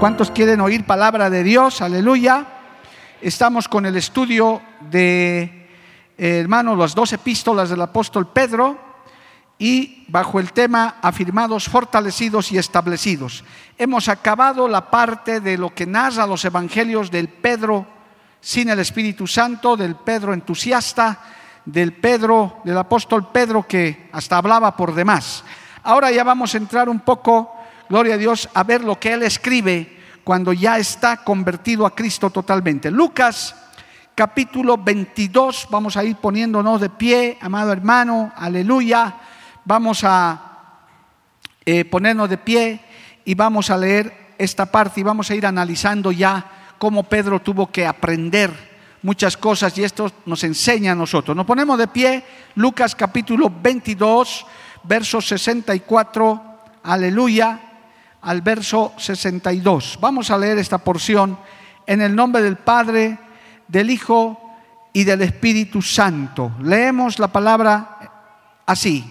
¿Cuántos quieren oír palabra de Dios? Aleluya. Estamos con el estudio de, eh, hermano, las dos epístolas del apóstol Pedro y bajo el tema afirmados, fortalecidos y establecidos. Hemos acabado la parte de lo que narra los evangelios del Pedro sin el Espíritu Santo, del Pedro entusiasta, del Pedro, del apóstol Pedro que hasta hablaba por demás. Ahora ya vamos a entrar un poco gloria a Dios, a ver lo que él escribe cuando ya está convertido a Cristo totalmente. Lucas capítulo 22, vamos a ir poniéndonos de pie, amado hermano, aleluya. Vamos a eh, ponernos de pie y vamos a leer esta parte y vamos a ir analizando ya cómo Pedro tuvo que aprender muchas cosas y esto nos enseña a nosotros. Nos ponemos de pie, Lucas capítulo 22, verso 64, aleluya al verso 62. Vamos a leer esta porción en el nombre del Padre, del Hijo y del Espíritu Santo. Leemos la palabra así.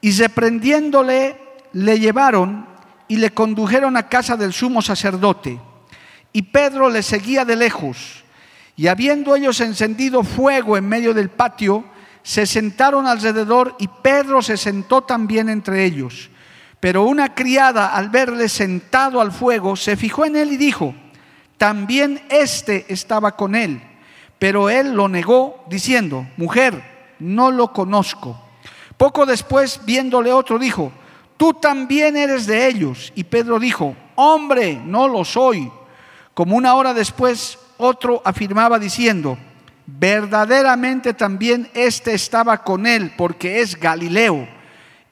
Y reprendiéndole, le llevaron y le condujeron a casa del sumo sacerdote. Y Pedro le seguía de lejos. Y habiendo ellos encendido fuego en medio del patio, se sentaron alrededor y Pedro se sentó también entre ellos. Pero una criada al verle sentado al fuego se fijó en él y dijo, también éste estaba con él. Pero él lo negó diciendo, mujer, no lo conozco. Poco después, viéndole otro, dijo, tú también eres de ellos. Y Pedro dijo, hombre, no lo soy. Como una hora después, otro afirmaba diciendo, verdaderamente también éste estaba con él, porque es Galileo.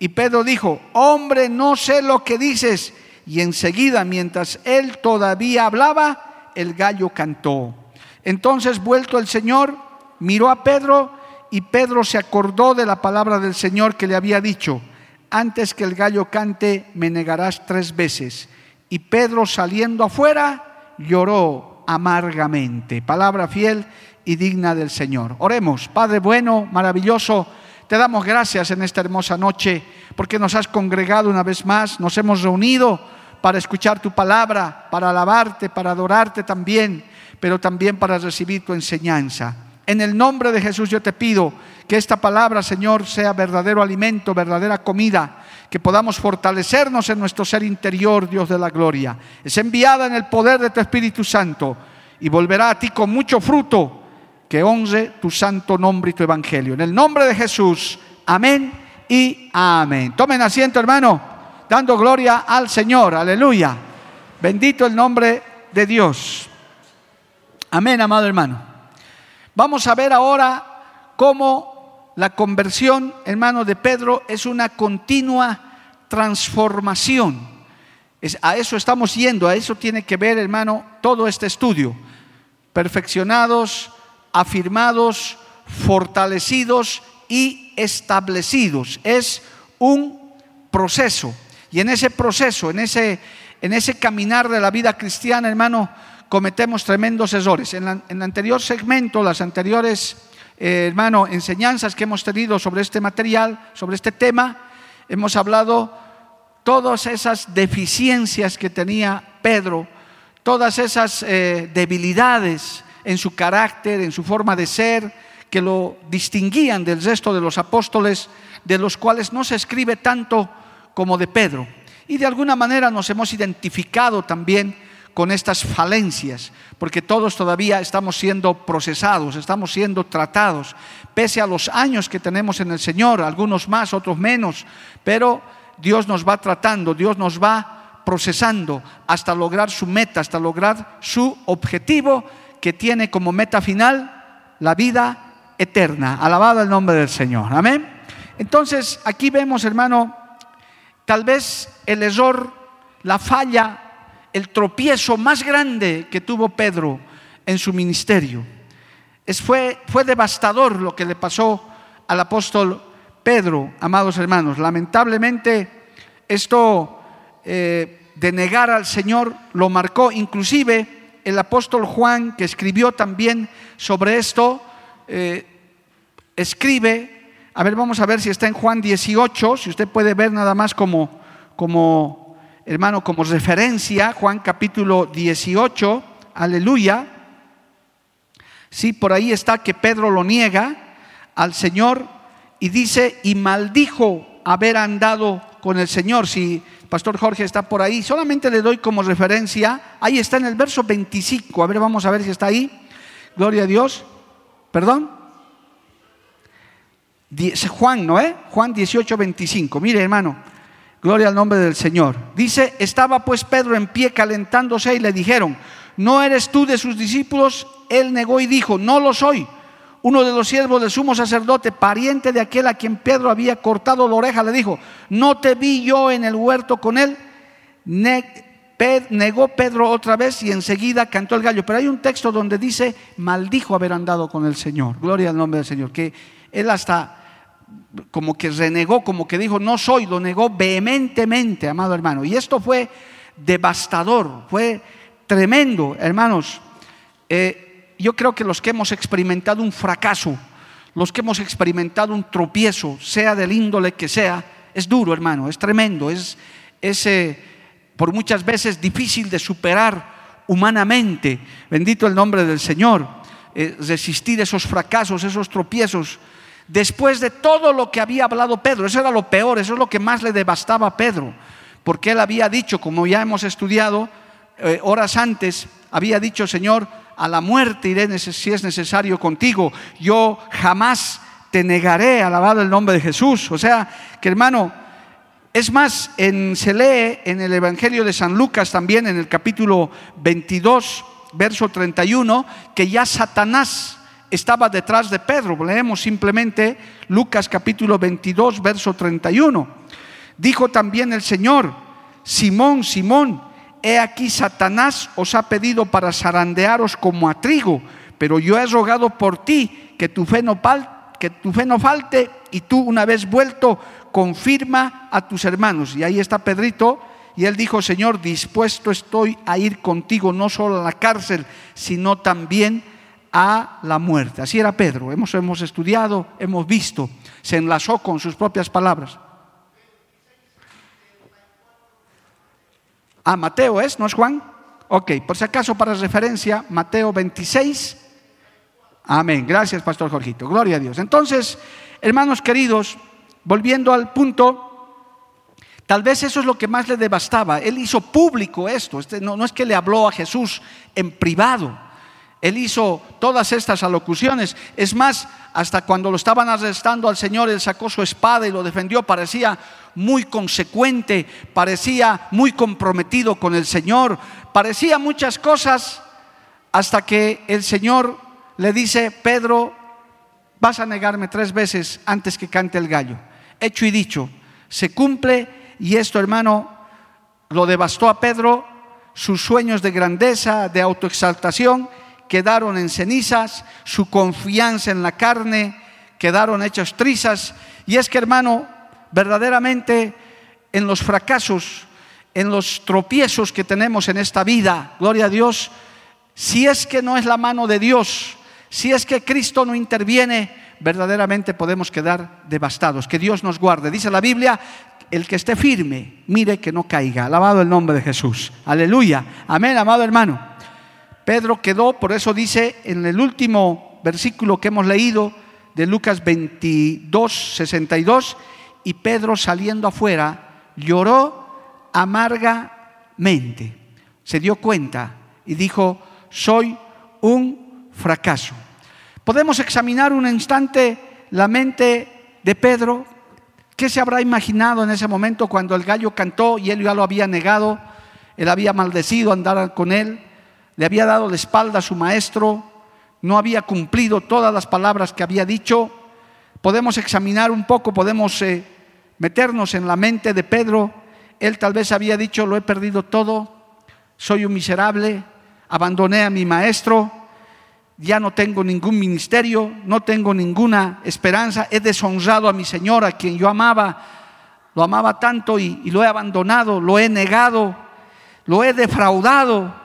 Y Pedro dijo, hombre, no sé lo que dices. Y enseguida, mientras él todavía hablaba, el gallo cantó. Entonces, vuelto el Señor, miró a Pedro y Pedro se acordó de la palabra del Señor que le había dicho, antes que el gallo cante, me negarás tres veces. Y Pedro saliendo afuera, lloró amargamente. Palabra fiel y digna del Señor. Oremos, Padre bueno, maravilloso. Te damos gracias en esta hermosa noche porque nos has congregado una vez más, nos hemos reunido para escuchar tu palabra, para alabarte, para adorarte también, pero también para recibir tu enseñanza. En el nombre de Jesús yo te pido que esta palabra, Señor, sea verdadero alimento, verdadera comida, que podamos fortalecernos en nuestro ser interior, Dios de la gloria. Es enviada en el poder de tu Espíritu Santo y volverá a ti con mucho fruto que honre tu santo nombre y tu evangelio. En el nombre de Jesús, amén y amén. Tomen asiento, hermano, dando gloria al Señor. Aleluya. Bendito el nombre de Dios. Amén, amado hermano. Vamos a ver ahora cómo la conversión, hermano, de Pedro es una continua transformación. a eso estamos yendo, a eso tiene que ver, hermano, todo este estudio. Perfeccionados, afirmados, fortalecidos y establecidos. Es un proceso. Y en ese proceso, en ese, en ese caminar de la vida cristiana, hermano, cometemos tremendos errores. En, el anterior segmento, las anteriores, eh, hermano, enseñanzas que hemos tenido sobre este material, sobre este tema, hemos hablado todas esas deficiencias que tenía Pedro, todas esas eh, debilidades en su carácter, en su forma de ser, que lo distinguían del resto de los apóstoles, de los cuales no se escribe tanto como de Pedro. Y de alguna manera nos hemos identificado también con estas falencias, porque todos todavía estamos siendo procesados, estamos siendo tratados, pese a los años que tenemos en el Señor, algunos más, otros menos, pero Dios nos va tratando, Dios nos va procesando hasta lograr su meta, hasta lograr su objetivo que tiene como meta final la vida eterna. Alabado el nombre del Señor. Amén. Entonces, aquí vemos, hermano, tal vez el error, la falla, el tropiezo más grande que tuvo Pedro en su ministerio. Es, fue, fue devastador lo que le pasó al apóstol Pedro, amados hermanos. Lamentablemente, esto eh, de negar al Señor lo marcó. Inclusive el apóstol Juan, que escribió también sobre esto, eh, escribe, a ver, vamos a ver si está en Juan 18, si usted puede ver nada más como, como hermano, como referencia, Juan capítulo 18, aleluya. Sí, por ahí está que Pedro lo niega al Señor y dice, y maldijo haber andado con el Señor. Si Pastor Jorge está por ahí, solamente le doy como referencia, ahí está en el verso 25, a ver, vamos a ver si está ahí. Gloria a Dios. ¿Perdón? Juan, ¿no? Eh? Juan 18, 25. Mire, hermano, gloria al nombre del Señor. Dice, estaba pues Pedro en pie calentándose y le dijeron, ¿no eres tú de sus discípulos? Él negó y dijo, no lo soy. Uno de los siervos del sumo sacerdote, pariente de aquel a quien Pedro había cortado la oreja, le dijo, no te vi yo en el huerto con él. negó Pedro otra vez y enseguida cantó el gallo. Pero hay un texto donde dice, maldijo haber andado con el Señor. Gloria al nombre del Señor. Que él hasta como que renegó, como que dijo, no soy, lo negó vehementemente, amado hermano. Y esto fue devastador, fue tremendo, hermanos. Eh, yo creo que los que hemos experimentado un fracaso, los que hemos experimentado un tropiezo, sea del índole que sea, es duro, hermano, es tremendo, es, eh, por muchas veces difícil de superar humanamente. Bendito el nombre del Señor. Eh, resistir esos fracasos, esos tropiezos después de todo lo que había hablado Pedro. Eso era lo peor, eso es lo que más le devastaba a Pedro, porque él había dicho, como ya hemos estudiado eh, horas antes, había dicho, Señor, a la muerte iré si es necesario contigo, yo jamás te negaré, alabado el nombre de Jesús. O sea, que hermano, es más, en, se lee en el Evangelio de San Lucas también, en el capítulo 22, verso 31, que ya Satanás estaba detrás de Pedro. Leemos simplemente Lucas capítulo 22, verso 31. Dijo también el Señor, Simón, Simón, he aquí Satanás os ha pedido para zarandearos como a trigo, pero yo he rogado por ti que tu fe no, fe no falte y tú una vez vuelto confirma a tus hermanos. Y ahí está Pedrito. Y él dijo, Señor, dispuesto estoy a ir contigo no solo a la cárcel, sino también a la muerte. Así era Pedro. Hemos, hemos estudiado, hemos visto. Se enlazó con sus propias palabras. Ah, Mateo es, ¿no es Juan? Ok, por si acaso para referencia, Mateo 26. Amén. Gracias, Pastor Jorgito. Gloria a Dios. Entonces, hermanos queridos, volviendo al punto, tal vez eso es lo que más le devastaba. Él hizo público esto. Este, no, no es que le habló a Jesús en privado. Él hizo todas estas alocuciones. Es más, hasta cuando lo estaban arrestando al Señor, él sacó su espada y lo defendió. Parecía muy consecuente, parecía muy comprometido con el Señor, parecía muchas cosas hasta que el Señor le dice, Pedro, vas a negarme tres veces antes que cante el gallo. Hecho y dicho, se cumple y esto, hermano, lo devastó a Pedro, sus sueños de grandeza, de autoexaltación quedaron en cenizas, su confianza en la carne quedaron hechas trizas. Y es que, hermano, verdaderamente en los fracasos, en los tropiezos que tenemos en esta vida, gloria a Dios, si es que no es la mano de Dios, si es que Cristo no interviene, verdaderamente podemos quedar devastados. Que Dios nos guarde. Dice la Biblia, el que esté firme, mire que no caiga. Alabado el nombre de Jesús. Aleluya. Amén, amado hermano. Pedro quedó, por eso dice en el último versículo que hemos leído de Lucas 22, 62, y Pedro saliendo afuera lloró amargamente. Se dio cuenta y dijo, soy un fracaso. Podemos examinar un instante la mente de Pedro. ¿Qué se habrá imaginado en ese momento cuando el gallo cantó y él ya lo había negado? Él había maldecido andar con él le había dado la espalda a su maestro, no había cumplido todas las palabras que había dicho. Podemos examinar un poco, podemos eh, meternos en la mente de Pedro. Él tal vez había dicho, lo he perdido todo, soy un miserable, abandoné a mi maestro, ya no tengo ningún ministerio, no tengo ninguna esperanza, he deshonrado a mi Señor, a quien yo amaba, lo amaba tanto y, y lo he abandonado, lo he negado, lo he defraudado.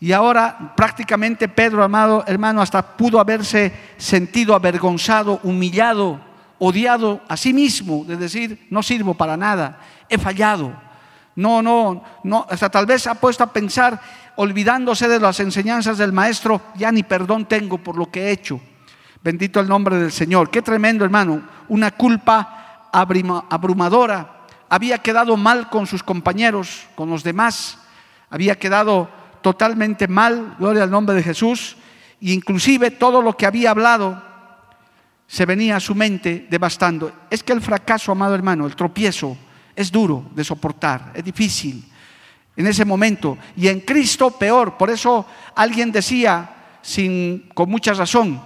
Y ahora prácticamente Pedro, amado hermano, hasta pudo haberse sentido avergonzado, humillado, odiado a sí mismo, de decir, no sirvo para nada, he fallado. No, no, no, hasta tal vez ha puesto a pensar, olvidándose de las enseñanzas del maestro, ya ni perdón tengo por lo que he hecho. Bendito el nombre del Señor. Qué tremendo, hermano. Una culpa abrumadora. Había quedado mal con sus compañeros, con los demás. Había quedado totalmente mal, gloria al nombre de Jesús, e inclusive todo lo que había hablado se venía a su mente devastando. Es que el fracaso, amado hermano, el tropiezo, es duro de soportar, es difícil en ese momento. Y en Cristo peor. Por eso alguien decía, sin, con mucha razón,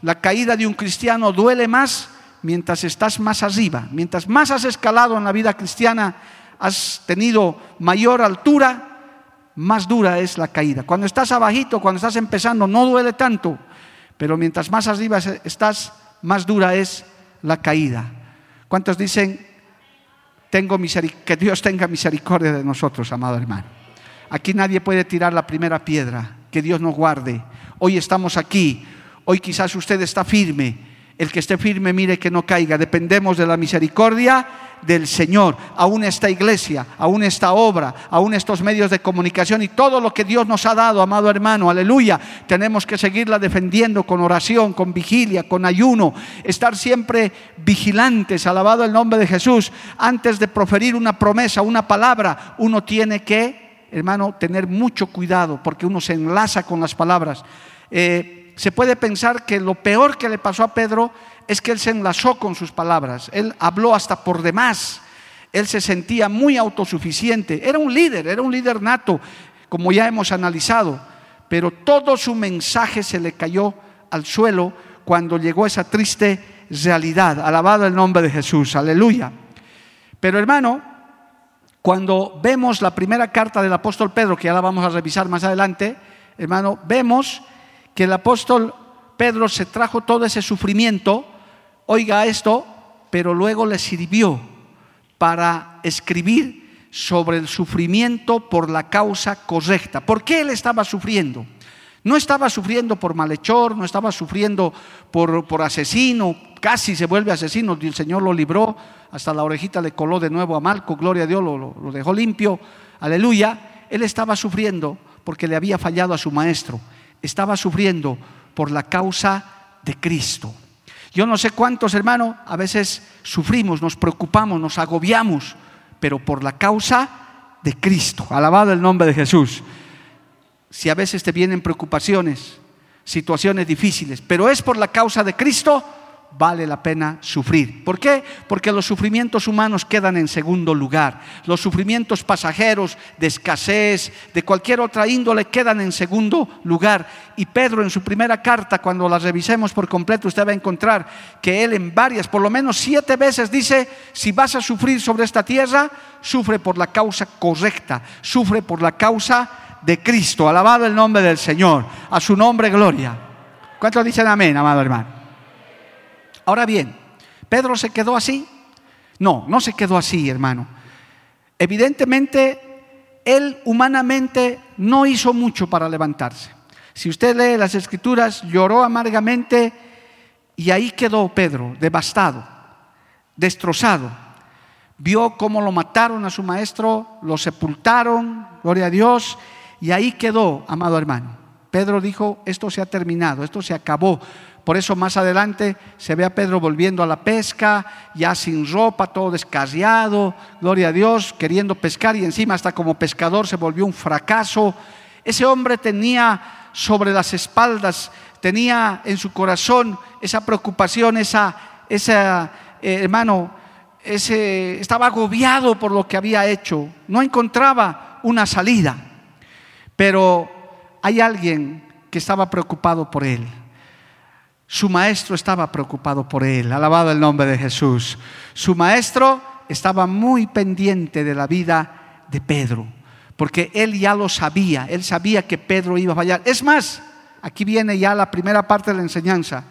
la caída de un cristiano duele más mientras estás más arriba. Mientras más has escalado en la vida cristiana, has tenido mayor altura, más dura es la caída. Cuando estás abajito, cuando estás empezando, no duele tanto, pero mientras más arriba estás, más dura es la caída. ¿Cuántos dicen, tengo que Dios tenga misericordia de nosotros, amado hermano? Aquí nadie puede tirar la primera piedra, que Dios nos guarde. Hoy estamos aquí, hoy quizás usted está firme, el que esté firme, mire que no caiga. Dependemos de la misericordia del Señor. Aún esta iglesia, aún esta obra, aún estos medios de comunicación y todo lo que Dios nos ha dado, amado hermano, aleluya. Tenemos que seguirla defendiendo con oración, con vigilia, con ayuno. Estar siempre vigilantes, alabado el nombre de Jesús. Antes de proferir una promesa, una palabra, uno tiene que, hermano, tener mucho cuidado porque uno se enlaza con las palabras. Eh, se puede pensar que lo peor que le pasó a Pedro es que él se enlazó con sus palabras, él habló hasta por demás, él se sentía muy autosuficiente, era un líder, era un líder nato, como ya hemos analizado, pero todo su mensaje se le cayó al suelo cuando llegó esa triste realidad. Alabado el nombre de Jesús, aleluya. Pero hermano, cuando vemos la primera carta del apóstol Pedro, que la vamos a revisar más adelante, hermano, vemos que el apóstol Pedro se trajo todo ese sufrimiento, oiga esto, pero luego le sirvió para escribir sobre el sufrimiento por la causa correcta. ¿Por qué él estaba sufriendo? No estaba sufriendo por malhechor, no estaba sufriendo por, asesino, casi se vuelve asesino, el Señor lo libró, hasta la orejita le coló de nuevo a Malco, gloria a Dios, lo dejó limpio, aleluya. Él estaba sufriendo porque le había fallado a su maestro estaba sufriendo por la causa de Cristo. Yo no sé cuántos hermanos a veces sufrimos, nos preocupamos, nos agobiamos, pero por la causa de Cristo. Alabado el nombre de Jesús. Si a veces te vienen preocupaciones, situaciones difíciles, pero es por la causa de Cristo, vale la pena sufrir. ¿Por qué? Porque los sufrimientos humanos quedan en segundo lugar. Los sufrimientos pasajeros de escasez, de cualquier otra índole, quedan en segundo lugar. Y Pedro en su primera carta, cuando la revisemos por completo, usted va a encontrar que él en varias, por lo menos siete veces dice, si vas a sufrir sobre esta tierra, sufre por la causa correcta, sufre por la causa de Cristo. Alabado el nombre del Señor. A su nombre, gloria. ¿Cuántos dicen amén, amado hermano? Ahora bien, ¿Pedro se quedó así? No, no se quedó así, hermano. Evidentemente, él humanamente no hizo mucho para levantarse. Si usted lee las escrituras, lloró amargamente y ahí quedó Pedro, devastado, destrozado. Vio cómo lo mataron a su maestro, lo sepultaron, gloria a Dios, y ahí quedó, amado hermano. Pedro dijo, esto se ha terminado, esto se acabó. Por eso más adelante se ve a Pedro volviendo a la pesca, ya sin ropa, todo descarriado, gloria a Dios, queriendo pescar y encima hasta como pescador se volvió un fracaso. Ese hombre tenía sobre las espaldas, tenía en su corazón esa preocupación, esa, esa eh, hermano, ese, estaba agobiado por lo que había hecho, no encontraba una salida. Pero hay alguien que estaba preocupado por él. Su maestro estaba preocupado por él, alabado el nombre de Jesús. Su maestro estaba muy pendiente de la vida de Pedro, porque él ya lo sabía, él sabía que Pedro iba a fallar. Es más, aquí viene ya la primera parte de la enseñanza.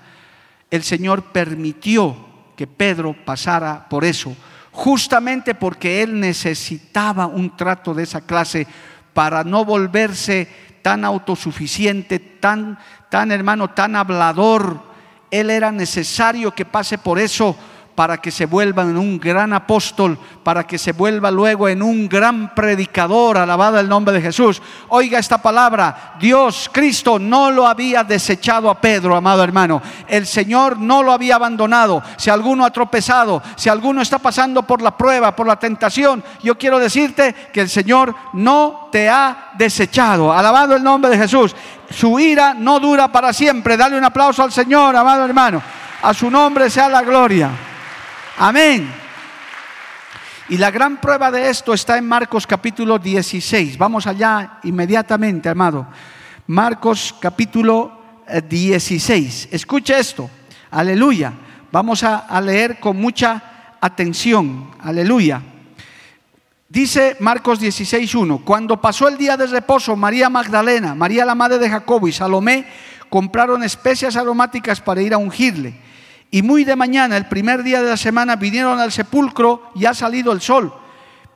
El Señor permitió que Pedro pasara por eso, justamente porque él necesitaba un trato de esa clase para no volverse tan autosuficiente, tan, tan hermano, tan hablador. Él era necesario que pase por eso para que se vuelva en un gran apóstol, para que se vuelva luego en un gran predicador, alabado el nombre de Jesús. Oiga esta palabra, Dios, Cristo no lo había desechado a Pedro, amado hermano. El Señor no lo había abandonado. Si alguno ha tropezado, si alguno está pasando por la prueba, por la tentación, yo quiero decirte que el Señor no te ha desechado. Alabado el nombre de Jesús. Su ira no dura para siempre. Dale un aplauso al Señor, amado hermano. A su nombre sea la gloria. Amén. Y la gran prueba de esto está en Marcos capítulo 16. Vamos allá inmediatamente, amado. Marcos capítulo 16. Eh, Escuche esto. Aleluya. Vamos a, leer con mucha atención. Aleluya. Dice Marcos 16.1, cuando pasó el día de reposo, María Magdalena, María la madre de Jacobo y Salomé compraron especias aromáticas para ir a ungirle. Y muy de mañana, el primer día de la semana, vinieron al sepulcro y ha salido el sol.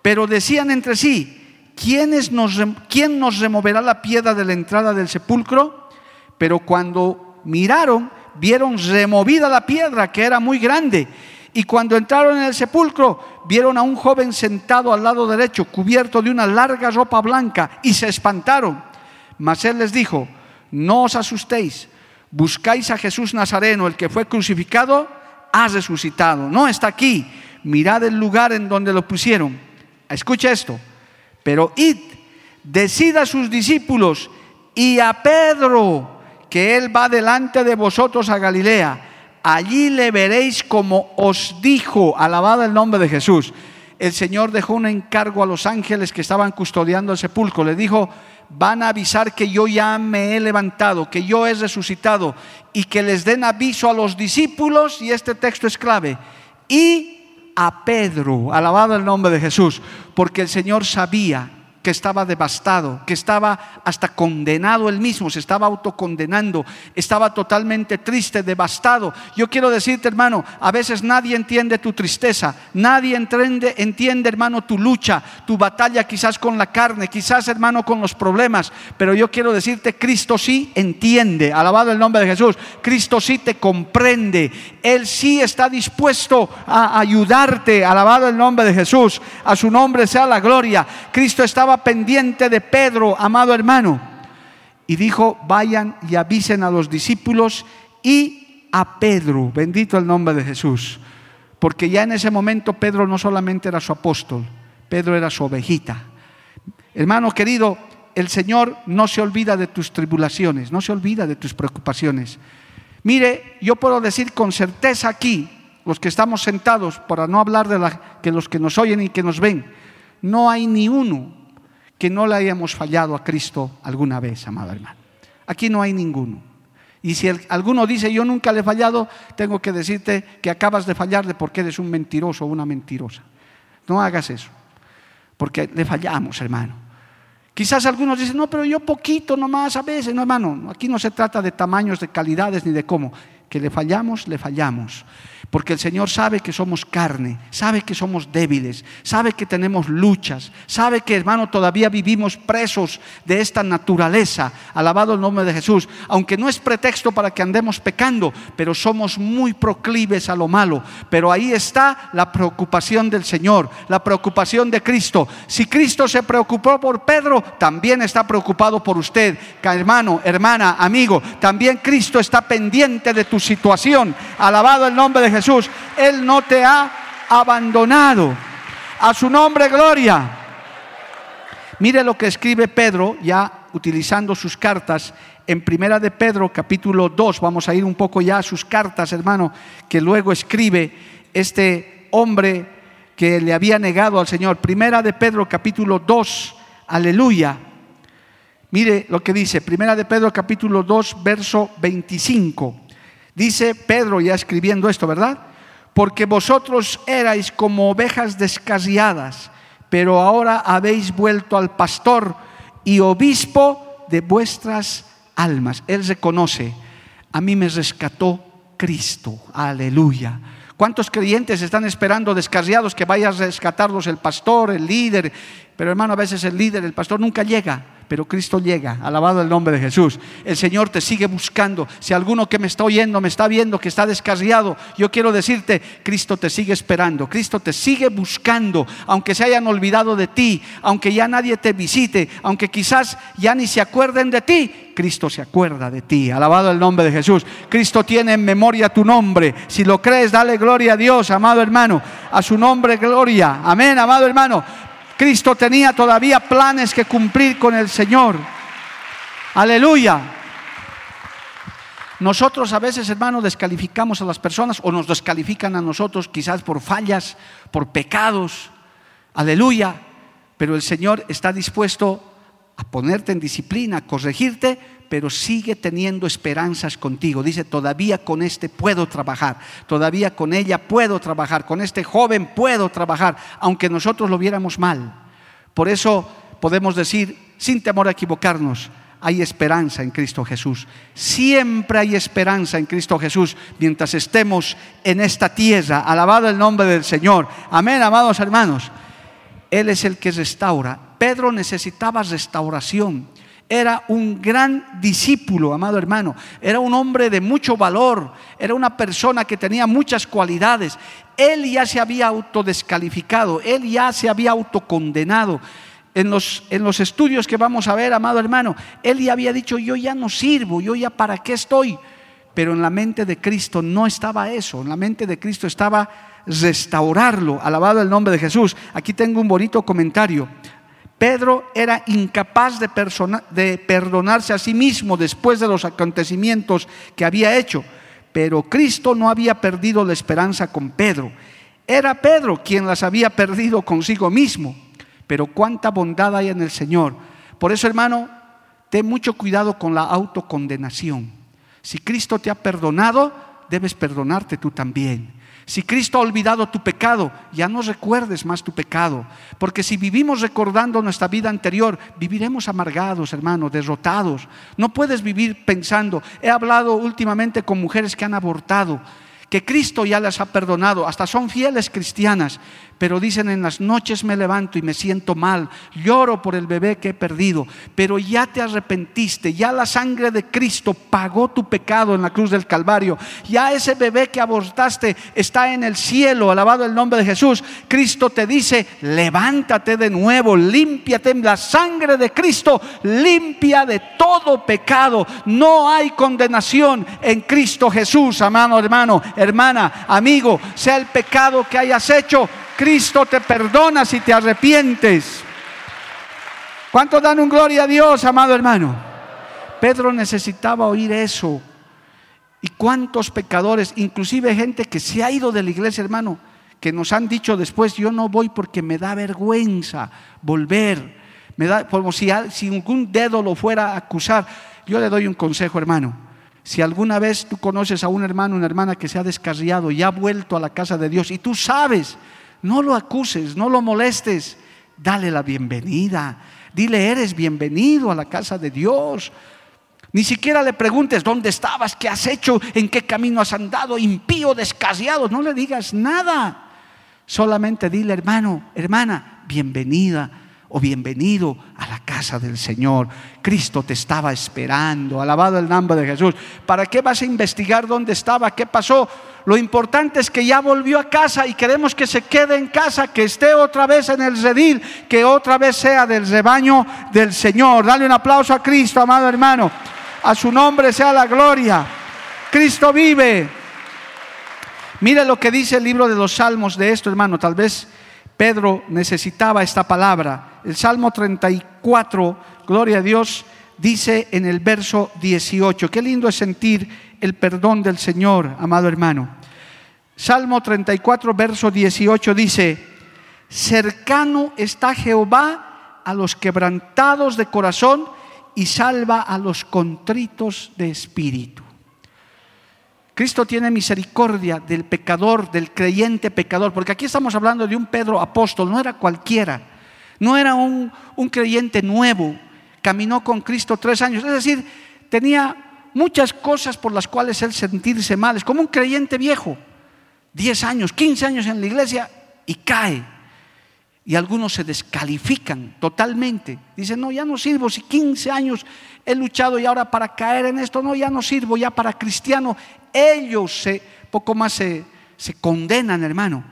Pero decían entre sí, ¿quién nos, ¿quién nos removerá la piedra de la entrada del sepulcro? Pero cuando miraron, vieron removida la piedra, que era muy grande. Y cuando entraron en el sepulcro, vieron a un joven sentado al lado derecho, cubierto de una larga ropa blanca, y se espantaron. Mas él les dijo, no os asustéis buscáis a Jesús Nazareno, el que fue crucificado, ha resucitado. No está aquí. Mirad el lugar en donde lo pusieron. Escucha esto. Pero id, decid a sus discípulos y a Pedro que él va delante de vosotros a Galilea. Allí le veréis como os dijo, alabado el nombre de Jesús. El Señor dejó un encargo a los ángeles que estaban custodiando el sepulcro. Le dijo, van a avisar que yo ya me he levantado, que yo he resucitado y que les den aviso a los discípulos, y este texto es clave, y a Pedro, alabado el nombre de Jesús, porque el Señor sabía que estaba devastado, que estaba hasta condenado él mismo, se estaba autocondenando, estaba totalmente triste, devastado. Yo quiero decirte, hermano, a veces nadie entiende tu tristeza, nadie entiende, entiende, hermano, tu lucha, tu batalla quizás con la carne, quizás, hermano, con los problemas, pero yo quiero decirte, Cristo sí entiende, alabado el nombre de Jesús, Cristo sí te comprende, Él sí está dispuesto a ayudarte, alabado el nombre de Jesús, a su nombre sea la gloria. Cristo estaba pendiente de Pedro, amado hermano, y dijo, vayan y avisen a los discípulos y a Pedro, bendito el nombre de Jesús, porque ya en ese momento Pedro no solamente era su apóstol, Pedro era su ovejita. Hermano querido, el Señor no se olvida de tus tribulaciones, no se olvida de tus preocupaciones. Mire, yo puedo decir con certeza aquí, los que estamos sentados, para no hablar de la, que los que nos oyen y que nos ven, no hay ni uno que no le hayamos fallado a Cristo alguna vez, amado hermano. Aquí no hay ninguno. Y si alguno dice yo nunca le he fallado, tengo que decirte que acabas de fallarle porque eres un mentiroso o una mentirosa. No hagas eso, porque le fallamos, hermano. Quizás algunos dicen, no, pero yo poquito nomás a veces. No, hermano, aquí no se trata de tamaños, de calidades ni de cómo. Que le fallamos, le fallamos porque el Señor sabe que somos carne, sabe que somos débiles, sabe que tenemos luchas, sabe que hermano todavía vivimos presos de esta naturaleza. Alabado el nombre de Jesús, aunque no es pretexto para que andemos pecando, pero somos muy proclives a lo malo. Pero ahí está la preocupación del Señor, la preocupación de Cristo. Si Cristo se preocupó por Pedro, también está preocupado por usted, hermano, hermana, amigo. También Cristo está pendiente de tu situación. Alabado el nombre de Jesús. Jesús, Él no te ha abandonado. A su nombre, gloria. Mire lo que escribe Pedro, ya utilizando sus cartas, en Primera de Pedro, capítulo 2. Vamos a ir un poco ya a sus cartas, hermano, que luego escribe este hombre que le había negado al Señor. Primera de Pedro, capítulo 2. Aleluya. Mire lo que dice, Primera de Pedro capítulo 2, verso 25. Dice Pedro ya escribiendo esto, ¿verdad? Porque vosotros erais como ovejas descarriadas, pero ahora habéis vuelto al pastor y obispo de vuestras almas. Él reconoce, a mí me rescató Cristo, aleluya. ¿Cuántos creyentes están esperando descarriados que vaya a rescatarlos el pastor, el líder? Pero hermano, a veces el líder, el pastor nunca llega pero Cristo llega, alabado el nombre de Jesús. El Señor te sigue buscando. Si alguno que me está oyendo, me está viendo, que está descarriado, yo quiero decirte, Cristo te sigue esperando, Cristo te sigue buscando, aunque se hayan olvidado de ti, aunque ya nadie te visite, aunque quizás ya ni se acuerden de ti, Cristo se acuerda de ti. Alabado el nombre de Jesús. Cristo tiene en memoria tu nombre. Si lo crees, dale gloria a Dios, amado hermano. A su nombre, gloria. Amén, amado hermano. Cristo tenía todavía planes que cumplir con el Señor. Aleluya. Nosotros a veces, hermano, descalificamos a las personas o nos descalifican a nosotros quizás por fallas, por pecados. Aleluya. Pero el Señor está dispuesto a ponerte en disciplina, a corregirte, pero sigue teniendo esperanzas contigo. Dice, todavía con este puedo trabajar, todavía con ella puedo trabajar, con este joven puedo trabajar, aunque nosotros lo viéramos mal. Por eso podemos decir, sin temor a equivocarnos, hay esperanza en Cristo Jesús. Siempre hay esperanza en Cristo Jesús mientras estemos en esta tierra. Alabado el nombre del Señor. Amén, amados hermanos. Él es el que restaura. Pedro necesitaba restauración era un gran discípulo, amado hermano. Era un hombre de mucho valor. Era una persona que tenía muchas cualidades. Él ya se había autodescalificado. Él ya se había autocondenado. En los, en los estudios que vamos a ver, amado hermano, él ya había dicho, yo ya no sirvo, yo ya para qué estoy. Pero en la mente de Cristo no estaba eso. En la mente de Cristo estaba restaurarlo. Alabado el nombre de Jesús. Aquí tengo un bonito comentario. Pedro era incapaz de, perdonarse a sí mismo después de los acontecimientos que había hecho, pero Cristo no había perdido la esperanza con Pedro. Era Pedro quien las había perdido consigo mismo, pero cuánta bondad hay en el Señor. Por eso, hermano, ten mucho cuidado con la autocondenación. Si Cristo te ha perdonado, debes perdonarte tú también. Si Cristo ha olvidado tu pecado, ya no recuerdes más tu pecado. Porque si vivimos recordando nuestra vida anterior, viviremos amargados, hermano, derrotados. No puedes vivir pensando, he hablado últimamente con mujeres que han abortado, que Cristo ya las ha perdonado, hasta son fieles cristianas, pero dicen en las noches me levanto y me siento mal, lloro por el bebé que he perdido, pero ya te arrepentiste, ya la sangre de Cristo pagó tu pecado en la cruz del Calvario, ya ese bebé que abortaste está en el cielo, alabado el nombre de Jesús. Cristo te dice, levántate de nuevo, límpiate, la sangre de Cristo limpia de todo pecado, no hay condenación en Cristo Jesús, amado hermano, hermana, amigo, sea el pecado que hayas hecho Cristo te perdona si te arrepientes. ¿Cuántos dan un gloria a Dios, amado hermano? Pedro necesitaba oír eso. ¿Y cuántos pecadores, inclusive gente que se ha ido de la iglesia, hermano, que nos han dicho después, yo no voy porque me da vergüenza volver? Me da como si, si algún dedo lo fuera a acusar. Yo le doy un consejo, hermano. Si alguna vez tú conoces a un hermano, una hermana que se ha descarriado y ha vuelto a la casa de Dios y tú sabes no lo acuses, no lo molestes, dale la bienvenida. Dile, eres bienvenido a la casa de Dios. Ni siquiera le preguntes dónde estabas, qué has hecho, en qué camino has andado, impío, descasiado. No le digas nada. Solamente dile, hermano, hermana, bienvenida o bienvenido a la casa del Señor. Cristo te estaba esperando. Alabado el nombre de Jesús. ¿Para qué vas a investigar dónde estaba? ¿Qué pasó? Lo importante es que ya volvió a casa y queremos que se quede en casa, que esté otra vez en el redil, que otra vez sea del rebaño del Señor. Dale un aplauso a Cristo, amado hermano. A su nombre sea la gloria. Cristo vive. Mire lo que dice el libro de los Salmos de esto, hermano. Tal vez Pedro necesitaba esta palabra. El Salmo 34, gloria a Dios, dice en el verso 18. Qué lindo es sentir el perdón del Señor, amado hermano. Salmo 34, verso 18 dice, cercano está Jehová a los quebrantados de corazón y salva a los contritos de espíritu. Cristo tiene misericordia del pecador, del creyente pecador, porque aquí estamos hablando de un Pedro apóstol, no era cualquiera, no era un, un creyente nuevo, caminó con Cristo tres años, es decir, tenía muchas cosas por las cuales él sentirse mal, es como un creyente viejo, diez años, quince años en la iglesia y cae. Y algunos se descalifican totalmente. Dicen, no, ya no sirvo. Si 15 años he luchado y ahora para caer en esto, no, ya no sirvo, ya para cristiano. Ellos se, poco más se, se condenan, hermano.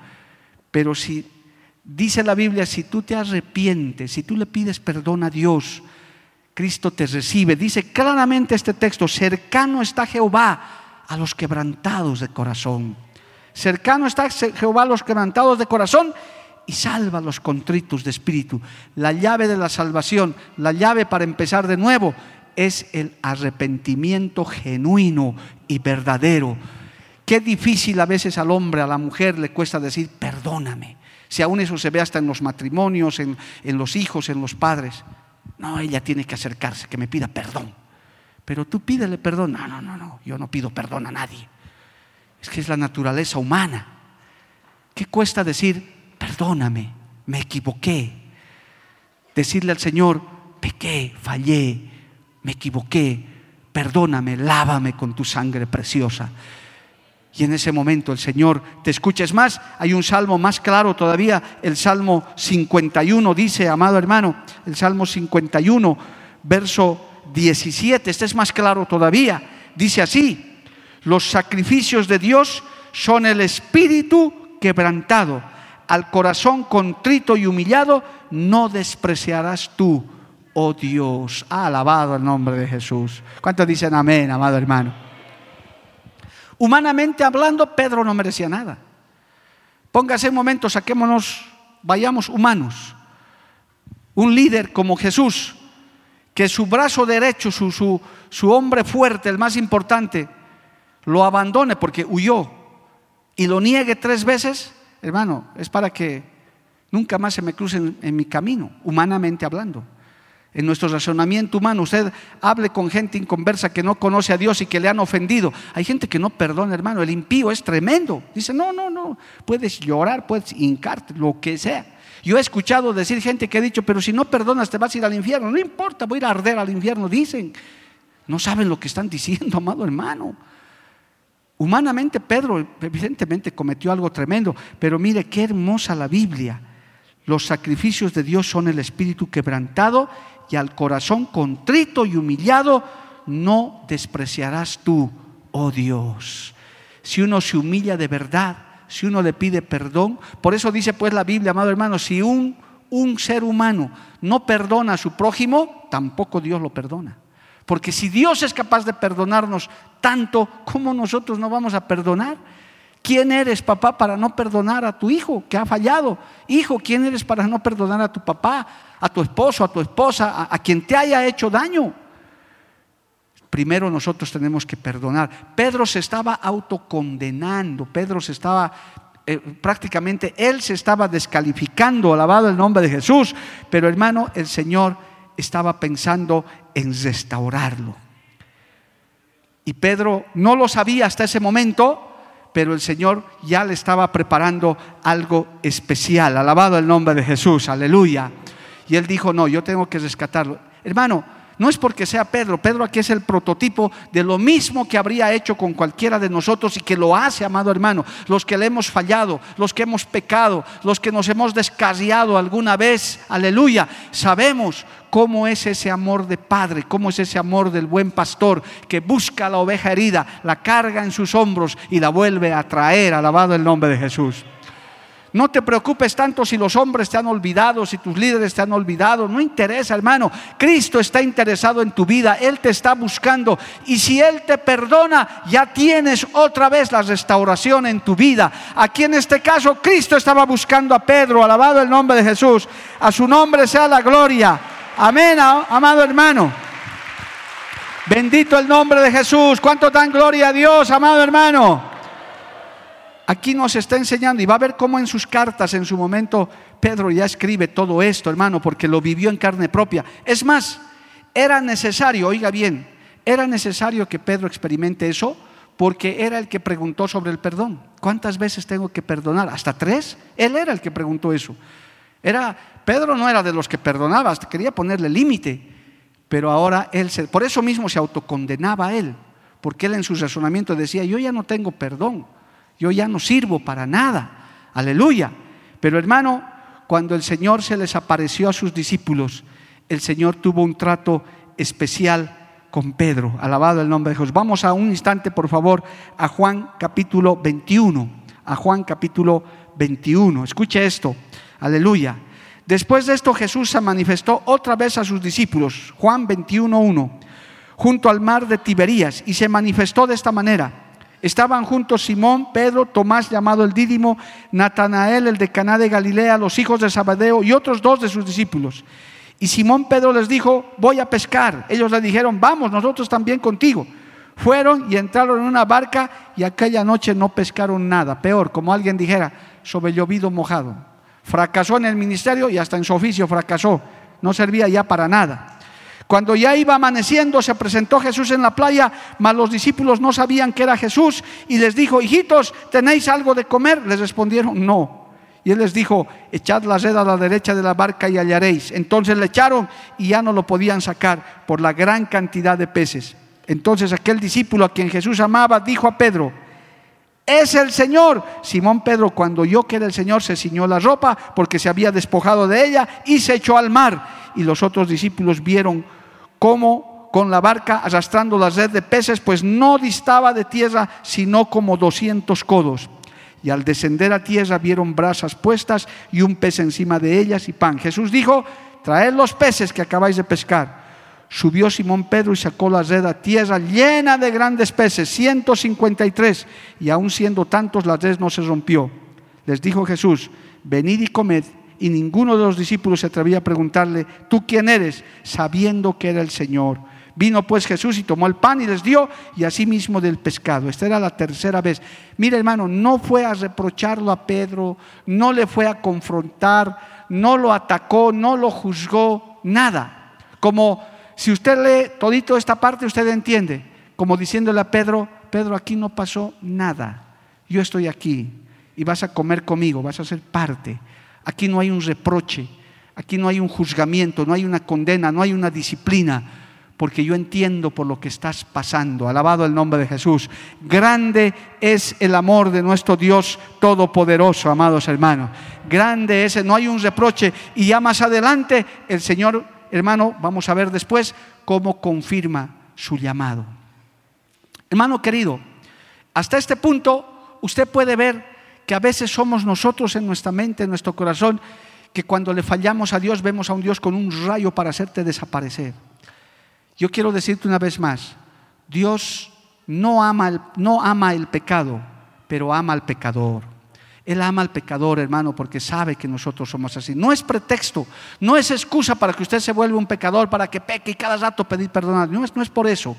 Pero si dice la Biblia, si tú te arrepientes, si tú le pides perdón a Dios, Cristo te recibe. Dice claramente este texto, cercano está Jehová a los quebrantados de corazón. Cercano está Jehová a los quebrantados de corazón y salva a los contritos de espíritu. La llave de la salvación, la llave para empezar de nuevo, es el arrepentimiento genuino y verdadero. Qué difícil a veces al hombre, a la mujer le cuesta decir, perdóname. Si aún eso se ve hasta en los matrimonios, en, en los hijos, en los padres. No, ella tiene que acercarse, que me pida perdón. Pero tú pídele perdón. No, no, no, no, yo no pido perdón a nadie. Es que es la naturaleza humana. ¿Qué cuesta decir, perdóname, me equivoqué. Decirle al Señor, pequé, fallé, me equivoqué, perdóname, lávame con tu sangre preciosa. Y en ese momento el Señor te escucha. Es más, hay un salmo más claro todavía, el Salmo 51 dice, amado hermano, el Salmo 51, verso 17, este es más claro todavía, dice así, los sacrificios de Dios son el espíritu quebrantado al corazón contrito y humillado, no despreciarás tú, oh Dios. alabado el nombre de Jesús. ¿Cuántos dicen amén, amado hermano? Humanamente hablando, Pedro no merecía nada. Póngase un momento, saquémonos, vayamos humanos. Un líder como Jesús, que su brazo derecho, su, su, su hombre fuerte, el más importante, lo abandone porque huyó y lo niegue tres veces, hermano, es para que nunca más se me crucen en mi camino, humanamente hablando. En nuestro razonamiento humano, usted hable con gente inconversa que no conoce a Dios y que le han ofendido. Hay gente que no perdona, hermano. El impío es tremendo. Dice, no, no, no. Puedes llorar, puedes hincarte, lo que sea. Yo he escuchado decir gente que ha dicho, pero si no perdonas te vas a ir al infierno. No importa, voy a ir a arder al infierno. Dicen, no saben lo que están diciendo, amado hermano. Humanamente Pedro evidentemente cometió algo tremendo, pero mire qué hermosa la Biblia. Los sacrificios de Dios son el espíritu quebrantado y al corazón contrito y humillado no despreciarás tú, oh Dios. Si uno se humilla de verdad, si uno le pide perdón, por eso dice pues la Biblia, amado hermano, si un, un ser humano no perdona a su prójimo, tampoco Dios lo perdona. Porque si Dios es capaz de perdonarnos tanto, ¿cómo nosotros no vamos a perdonar? ¿Quién eres, papá, para no perdonar a tu hijo que ha fallado? Hijo, ¿quién eres para no perdonar a tu papá, a tu esposo, a tu esposa, a, quien te haya hecho daño? Primero nosotros tenemos que perdonar. Pedro se estaba autocondenando, Pedro se estaba eh, prácticamente, él se estaba descalificando, alabado el nombre de Jesús, pero hermano, el Señor estaba pensando en restaurarlo. Y Pedro no lo sabía hasta ese momento, pero el Señor ya le estaba preparando algo especial. Alabado el nombre de Jesús, aleluya. Y él dijo, no, yo tengo que rescatarlo. Hermano, no es porque sea Pedro, Pedro aquí es el prototipo de lo mismo que habría hecho con cualquiera de nosotros y que lo hace, amado hermano, los que le hemos fallado, los que hemos pecado, los que nos hemos descarriado alguna vez, aleluya, sabemos cómo es ese amor de padre, cómo es ese amor del buen pastor que busca a la oveja herida, la carga en sus hombros y la vuelve a traer, alabado el nombre de Jesús. No te preocupes tanto si los hombres te han olvidado, si tus líderes te han olvidado. No interesa, hermano. Cristo está interesado en tu vida. Él te está buscando. Y si Él te perdona, ya tienes otra vez la restauración en tu vida. Aquí en este caso, Cristo estaba buscando a Pedro. Alabado el nombre de Jesús. A su nombre sea la gloria. Amén, amado hermano. Bendito el nombre de Jesús. ¿Cuánto dan gloria a Dios, amado hermano? Aquí nos está enseñando y va a ver cómo en sus cartas en su momento Pedro ya escribe todo esto, hermano, porque lo vivió en carne propia. Es más, era necesario, oiga bien, era necesario que Pedro experimente eso porque era el que preguntó sobre el perdón. ¿Cuántas veces tengo que perdonar? ¿Hasta tres? Él era el que preguntó eso. Era, Pedro no era de los que perdonaba, quería ponerle límite, pero ahora él, se, por eso mismo se autocondenaba a él, porque él en su razonamiento decía, yo ya no tengo perdón, yo ya no sirvo para nada, aleluya. Pero hermano, cuando el Señor se les apareció a sus discípulos, el Señor tuvo un trato especial con Pedro. Alabado el nombre de Jesús. Vamos a un instante, por favor, a Juan capítulo 21. A Juan capítulo 21. Escuche esto. Aleluya. Después de esto Jesús se manifestó otra vez a sus discípulos. Juan 21.1. Junto al mar de Tiberías. Y se manifestó de esta manera. Estaban juntos Simón, Pedro, Tomás llamado el Dídimo, Natanael el de Caná de Galilea, los hijos de Zabadeo y otros dos de sus discípulos. Y Simón Pedro les dijo, voy a pescar. Ellos le dijeron, vamos, nosotros también contigo. Fueron y entraron en una barca y aquella noche no pescaron nada. Peor, como alguien dijera, sobre llovido mojado. Fracasó en el ministerio y hasta en su oficio fracasó. No servía ya para nada. Cuando ya iba amaneciendo, se presentó Jesús en la playa, mas los discípulos no sabían que era Jesús y les dijo, hijitos, ¿tenéis algo de comer? Les respondieron, no. Y él les dijo, echad la red a la derecha de la barca y hallaréis. Entonces le echaron y ya no lo podían sacar por la gran cantidad de peces. Entonces aquel discípulo a quien Jesús amaba dijo a Pedro, es el Señor. Simón Pedro cuando oyó que era el Señor se ciñó la ropa porque se había despojado de ella y se echó al mar. Y los otros discípulos vieron cómo con la barca arrastrando la red de peces, pues no distaba de tierra sino como doscientos codos y al descender a tierra vieron brasas puestas y un pez encima de ellas y pan. Jesús dijo, traed los peces que acabáis de pescar. Subió Simón Pedro y sacó la red a tierra llena de grandes peces, 153, y aun siendo tantos la red no se rompió. Les dijo Jesús, venid y comed. Y ninguno de los discípulos se atrevía a preguntarle, ¿tú quién eres? sabiendo que era el Señor. Vino pues Jesús y tomó el pan y les dio, y asimismo del pescado. Esta era la tercera vez. Mire, hermano, no fue a reprocharlo a Pedro, no le fue a confrontar, no lo atacó, no lo juzgó, nada. Como si usted lee todito esta parte, usted entiende. Como diciéndole a Pedro, Pedro, aquí no pasó nada. Yo estoy aquí y vas a comer conmigo, vas a ser parte. Aquí no hay un reproche, aquí no hay un juzgamiento, no hay una condena, no hay una disciplina porque yo entiendo por lo que estás pasando. Alabado el nombre de Jesús. Grande es el amor de nuestro Dios Todopoderoso, amados hermanos. Grande es, no hay un reproche. Y ya más adelante el Señor, hermano, vamos a ver después cómo confirma su llamado. Hermano querido, hasta este punto usted puede ver que a veces somos nosotros en nuestra mente, en nuestro corazón, que cuando le fallamos a Dios vemos a un Dios con un rayo para hacerte desaparecer. Yo quiero decirte una vez más, Dios no ama el, no ama el pecado, pero ama al pecador. Él ama al pecador, hermano, porque sabe que nosotros somos así. No es pretexto, no es excusa para que usted se vuelva un pecador, para que peque y cada rato pedir perdón. No es, no es por eso,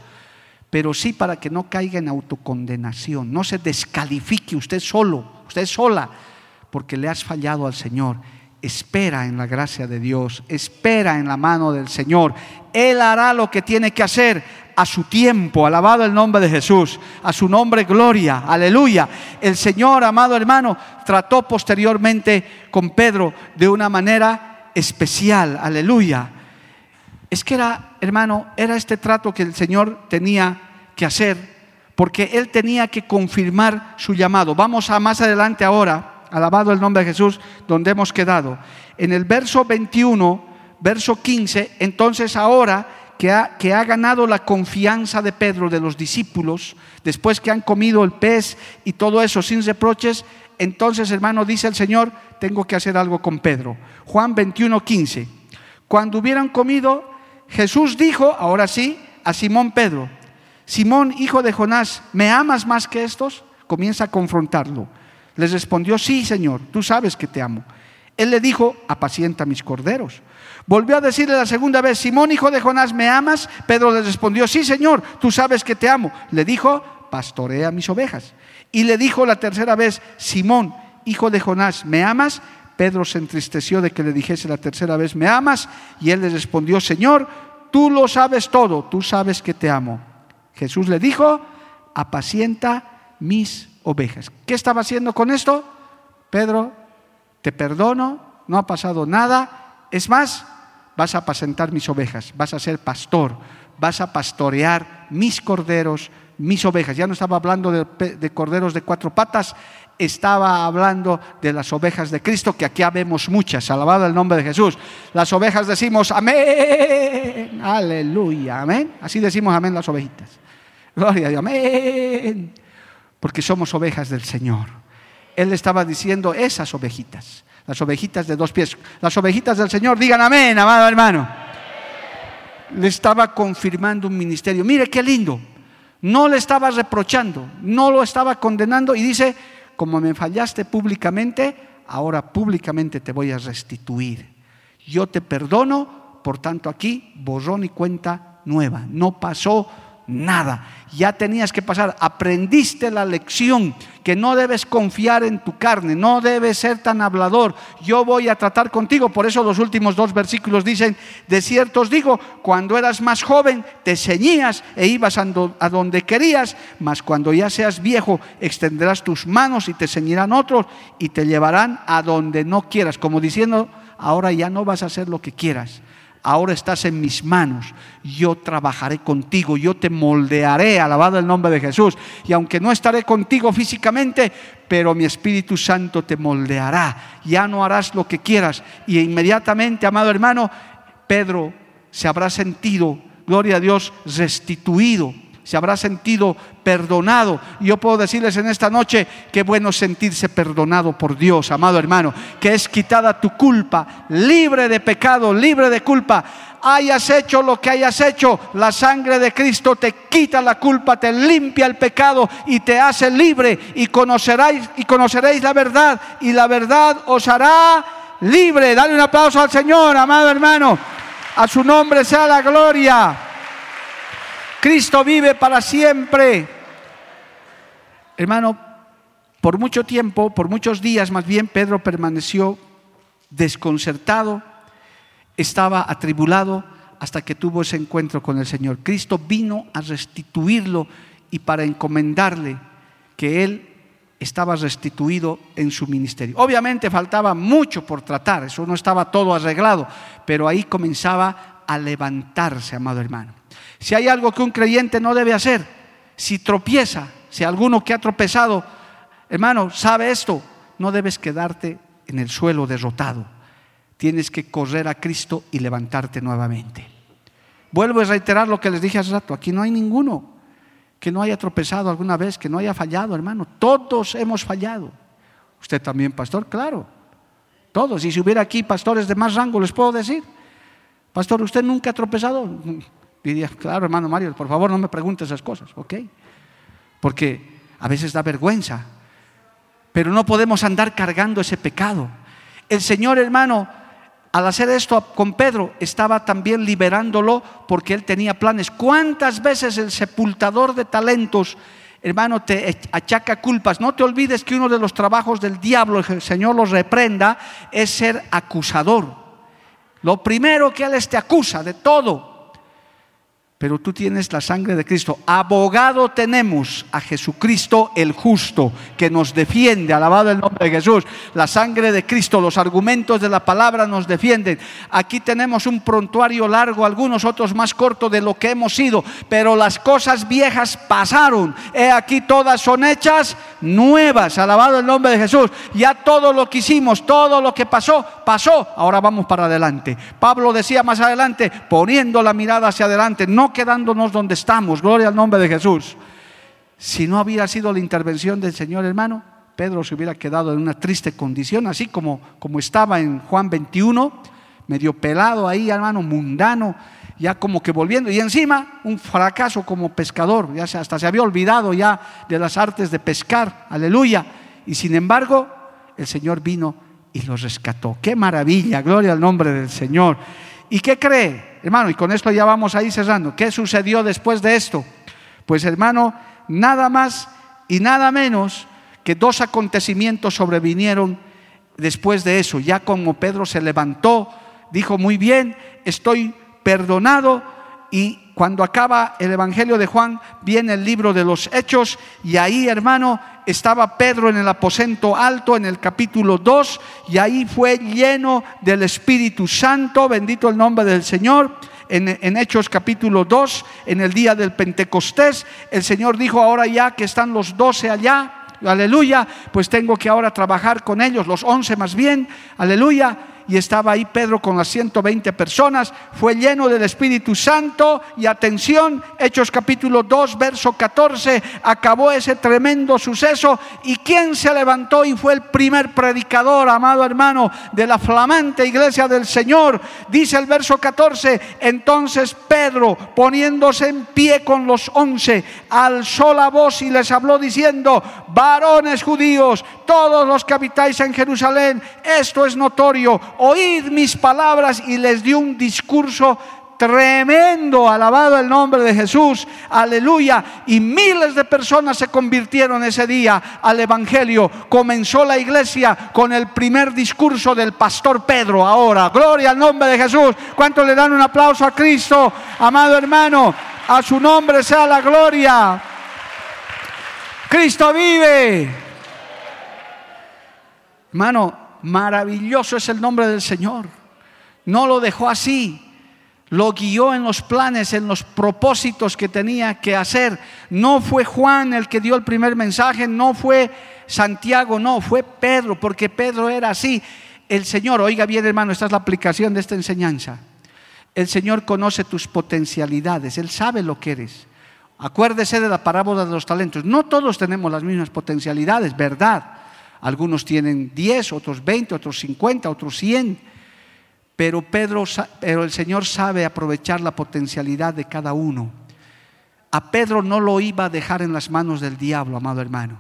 pero sí para que no caiga en autocondenación, no se descalifique usted solo, usted sola, porque le has fallado al Señor espera en la gracia de Dios, espera en la mano del Señor. Él hará lo que tiene que hacer a su tiempo, alabado el nombre de Jesús, a su nombre gloria, aleluya. El Señor, amado hermano, trató posteriormente con Pedro de una manera especial, aleluya. Es que era, hermano, era este trato que el Señor tenía que hacer, porque Él tenía que confirmar su llamado. Vamos a más adelante ahora Alabado el nombre de Jesús, donde hemos quedado. En el verso 21, verso 15, entonces ahora que ha, ganado la confianza de Pedro, de los discípulos, después que han comido el pez y todo eso sin reproches, entonces hermano, dice el Señor, tengo que hacer algo con Pedro. Juan 21, 15. Cuando hubieran comido, Jesús dijo, ahora sí, a Simón Pedro, Simón, hijo de Jonás, ¿me amas más que estos? Comienza a confrontarlo. Les respondió, sí, Señor, tú sabes que te amo. Él le dijo, apacienta mis corderos. Volvió a decirle la segunda vez, Simón, hijo de Jonás, ¿me amas? Pedro le respondió, sí, Señor, tú sabes que te amo. Le dijo, pastorea mis ovejas. Y le dijo la tercera vez, Simón, hijo de Jonás, ¿me amas? Pedro se entristeció de que le dijese la tercera vez, ¿me amas? Y él le respondió, Señor, tú lo sabes todo, tú sabes que te amo. Jesús le dijo, apacienta mis ovejas. ¿Qué estaba haciendo con esto? Pedro, te perdono, no ha pasado nada. Es más, vas a apacentar mis ovejas, vas a ser pastor, vas a pastorear mis corderos, mis ovejas. Ya no estaba hablando de, corderos de cuatro patas, estaba hablando de las ovejas de Cristo, que aquí habemos muchas, alabado el nombre de Jesús. Las ovejas decimos amén, aleluya, amén. Así decimos amén las ovejitas. Gloria a Dios, amén. Porque somos ovejas del Señor. Él estaba diciendo esas ovejitas, las ovejitas de dos pies, las ovejitas del Señor, digan amén, amado hermano. Le estaba confirmando un ministerio. Mire qué lindo. No le estaba reprochando, no lo estaba condenando y dice, como me fallaste públicamente, ahora públicamente te voy a restituir. Yo te perdono, por tanto aquí borrón y cuenta nueva. No pasó nada. Ya tenías que pasar, aprendiste la lección que no debes confiar en tu carne, no debes ser tan hablador. Yo voy a tratar contigo, por eso los últimos dos versículos dicen, de cierto os digo, cuando eras más joven te ceñías e ibas a donde querías, mas cuando ya seas viejo extenderás tus manos y te ceñirán otros y te llevarán a donde no quieras, como diciendo, ahora ya no vas a hacer lo que quieras ahora estás en mis manos, yo trabajaré contigo, yo te moldearé, alabado el nombre de Jesús. Y aunque no estaré contigo físicamente, pero mi Espíritu Santo te moldeará, ya no harás lo que quieras. Y inmediatamente, amado hermano, Pedro se habrá sentido, gloria a Dios, restituido se habrá sentido perdonado. Y yo puedo decirles en esta noche que bueno sentirse perdonado por Dios, amado hermano, que es quitada tu culpa, libre de pecado, libre de culpa. Hayas hecho lo que hayas hecho, la sangre de Cristo te quita la culpa, te limpia el pecado y te hace libre y conoceréis y conoceréis la verdad y la verdad os hará libre. Dale un aplauso al Señor, amado hermano. A su nombre sea la gloria. Cristo vive para siempre. Hermano, por mucho tiempo, por muchos días más bien, Pedro permaneció desconcertado, estaba atribulado hasta que tuvo ese encuentro con el Señor. Cristo vino a restituirlo y para encomendarle que él estaba restituido en su ministerio. Obviamente faltaba mucho por tratar, eso no estaba todo arreglado, pero ahí comenzaba a levantarse, amado hermano. Si hay algo que un creyente no debe hacer, si tropieza, si alguno que ha tropezado, hermano, sabe esto, no debes quedarte en el suelo derrotado. Tienes que correr a Cristo y levantarte nuevamente. Vuelvo a reiterar lo que les dije hace rato, aquí no hay ninguno que no haya tropezado alguna vez, que no haya fallado, hermano. Todos hemos fallado. Usted también, pastor, claro. Todos. Y si hubiera aquí pastores de más rango, les puedo decir, pastor, ¿usted nunca ha tropezado? Diría, claro, hermano Mario, por favor no me pregunte esas cosas, ¿ok? Porque a veces da vergüenza, pero no podemos andar cargando ese pecado. El Señor, hermano, al hacer esto con Pedro, estaba también liberándolo porque él tenía planes. ¿Cuántas veces el sepultador de talentos, hermano, te achaca culpas? No te olvides que uno de los trabajos del diablo, el Señor los reprenda, es ser acusador. Lo primero que él te acusa de todo, pero tú tienes la sangre de Cristo. Abogado tenemos a Jesucristo el justo, que nos defiende, alabado el nombre de Jesús. La sangre de Cristo, los argumentos de la palabra nos defienden. Aquí tenemos un prontuario largo, algunos otros más corto de lo que hemos sido, pero las cosas viejas pasaron. He aquí todas son hechas nuevas, alabado el nombre de Jesús. Ya todo lo que hicimos, todo lo que pasó, pasó. Ahora vamos para adelante. Pablo decía más adelante, poniendo la mirada hacia adelante, no quedándonos donde estamos, gloria al nombre de Jesús. Si no hubiera sido la intervención del Señor hermano, Pedro se hubiera quedado en una triste condición, así como, como estaba en Juan 21, medio pelado ahí, hermano, mundano, ya como que volviendo, y encima un fracaso como pescador, ya hasta se había olvidado ya de las artes de pescar, aleluya, y sin embargo el Señor vino y los rescató. Qué maravilla, gloria al nombre del Señor. ¿Y qué cree? Hermano, y con esto ya vamos a ir cerrando. ¿Qué sucedió después de esto? Pues hermano, nada más y nada menos que dos acontecimientos sobrevinieron después de eso. Ya como Pedro se levantó, dijo, muy bien, estoy perdonado, y cuando acaba el Evangelio de Juan, viene el libro de los Hechos y ahí, hermano, estaba Pedro en el aposento alto en el capítulo 2 y ahí fue lleno del Espíritu Santo, bendito el nombre del Señor. En, en, Hechos capítulo 2, en el día del Pentecostés, el Señor dijo, ahora ya que están los doce allá, aleluya, pues tengo que ahora trabajar con ellos, los once más bien, aleluya, y estaba ahí Pedro con las 120 personas, fue lleno del Espíritu Santo y atención, Hechos capítulo 2, verso 14, acabó ese tremendo suceso y quién se levantó y fue el primer predicador, amado hermano, de la flamante iglesia del Señor, dice el verso 14, entonces Pedro poniéndose en pie con los once, alzó la voz y les habló diciendo, varones judíos, todos los que habitáis en Jerusalén, esto es notorio oíd mis palabras y les dio un discurso tremendo, alabado el nombre de Jesús, aleluya. Y miles de personas se convirtieron ese día al Evangelio. Comenzó la iglesia con el primer discurso del pastor Pedro. Ahora, gloria al nombre de Jesús. ¿Cuánto le dan un aplauso a Cristo, amado hermano? A su nombre sea la gloria. Cristo vive. Hermano, Maravilloso es el nombre del Señor. No lo dejó así. Lo guió en los planes, en los propósitos que tenía que hacer. No fue Juan el que dio el primer mensaje, no fue Santiago, no, fue Pedro, porque Pedro era así. El Señor, oiga bien hermano, esta es la aplicación de esta enseñanza. El Señor conoce tus potencialidades, Él sabe lo que eres. Acuérdese de la parábola de los talentos. No todos tenemos las mismas potencialidades, ¿verdad? Algunos tienen 10, otros 20, otros 50, otros 100. Pero, Pedro, pero el Señor sabe aprovechar la potencialidad de cada uno. A Pedro no lo iba a dejar en las manos del diablo, amado hermano.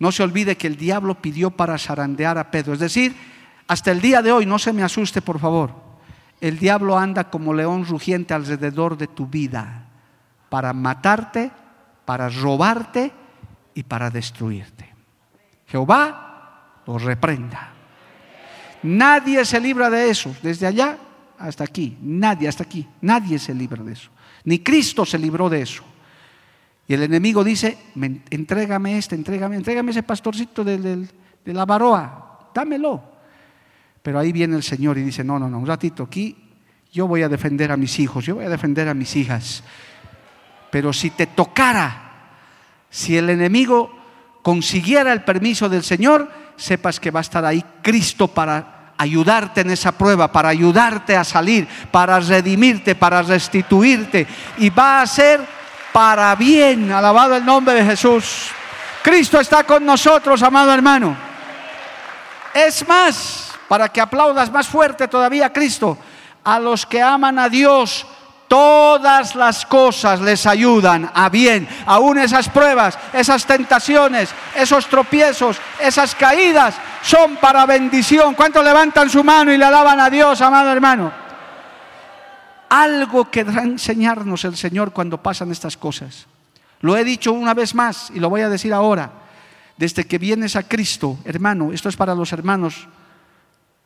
No se olvide que el diablo pidió para zarandear a Pedro. Es decir, hasta el día de hoy, no se me asuste, por favor. El diablo anda como león rugiente alrededor de tu vida para matarte, para robarte y para destruirte. Jehová los reprenda. Nadie se libra de eso, desde allá hasta aquí, nadie hasta aquí, nadie se libra de eso. Ni Cristo se libró de eso. Y el enemigo dice, entrégame este, entrégame, entrégame ese pastorcito de, la baroa, dámelo. Pero ahí viene el Señor y dice, no, no, no, un ratito aquí, yo voy a defender a mis hijos, yo voy a defender a mis hijas. Pero si te tocara, si el enemigo consiguiera el permiso del Señor, sepas que va a estar ahí Cristo para ayudarte en esa prueba, para ayudarte a salir, para redimirte, para restituirte. Y va a ser para bien, alabado el nombre de Jesús. Cristo está con nosotros, amado hermano. Es más, para que aplaudas más fuerte todavía Cristo, a los que aman a Dios, Todas las cosas les ayudan a bien, aún esas pruebas, esas tentaciones, esos tropiezos, esas caídas son para bendición. ¿Cuántos levantan su mano y le alaban a Dios, amado hermano? Algo que a enseñarnos el Señor cuando pasan estas cosas. Lo he dicho una vez más y lo voy a decir ahora. Desde que vienes a Cristo, hermano, esto es para los hermanos,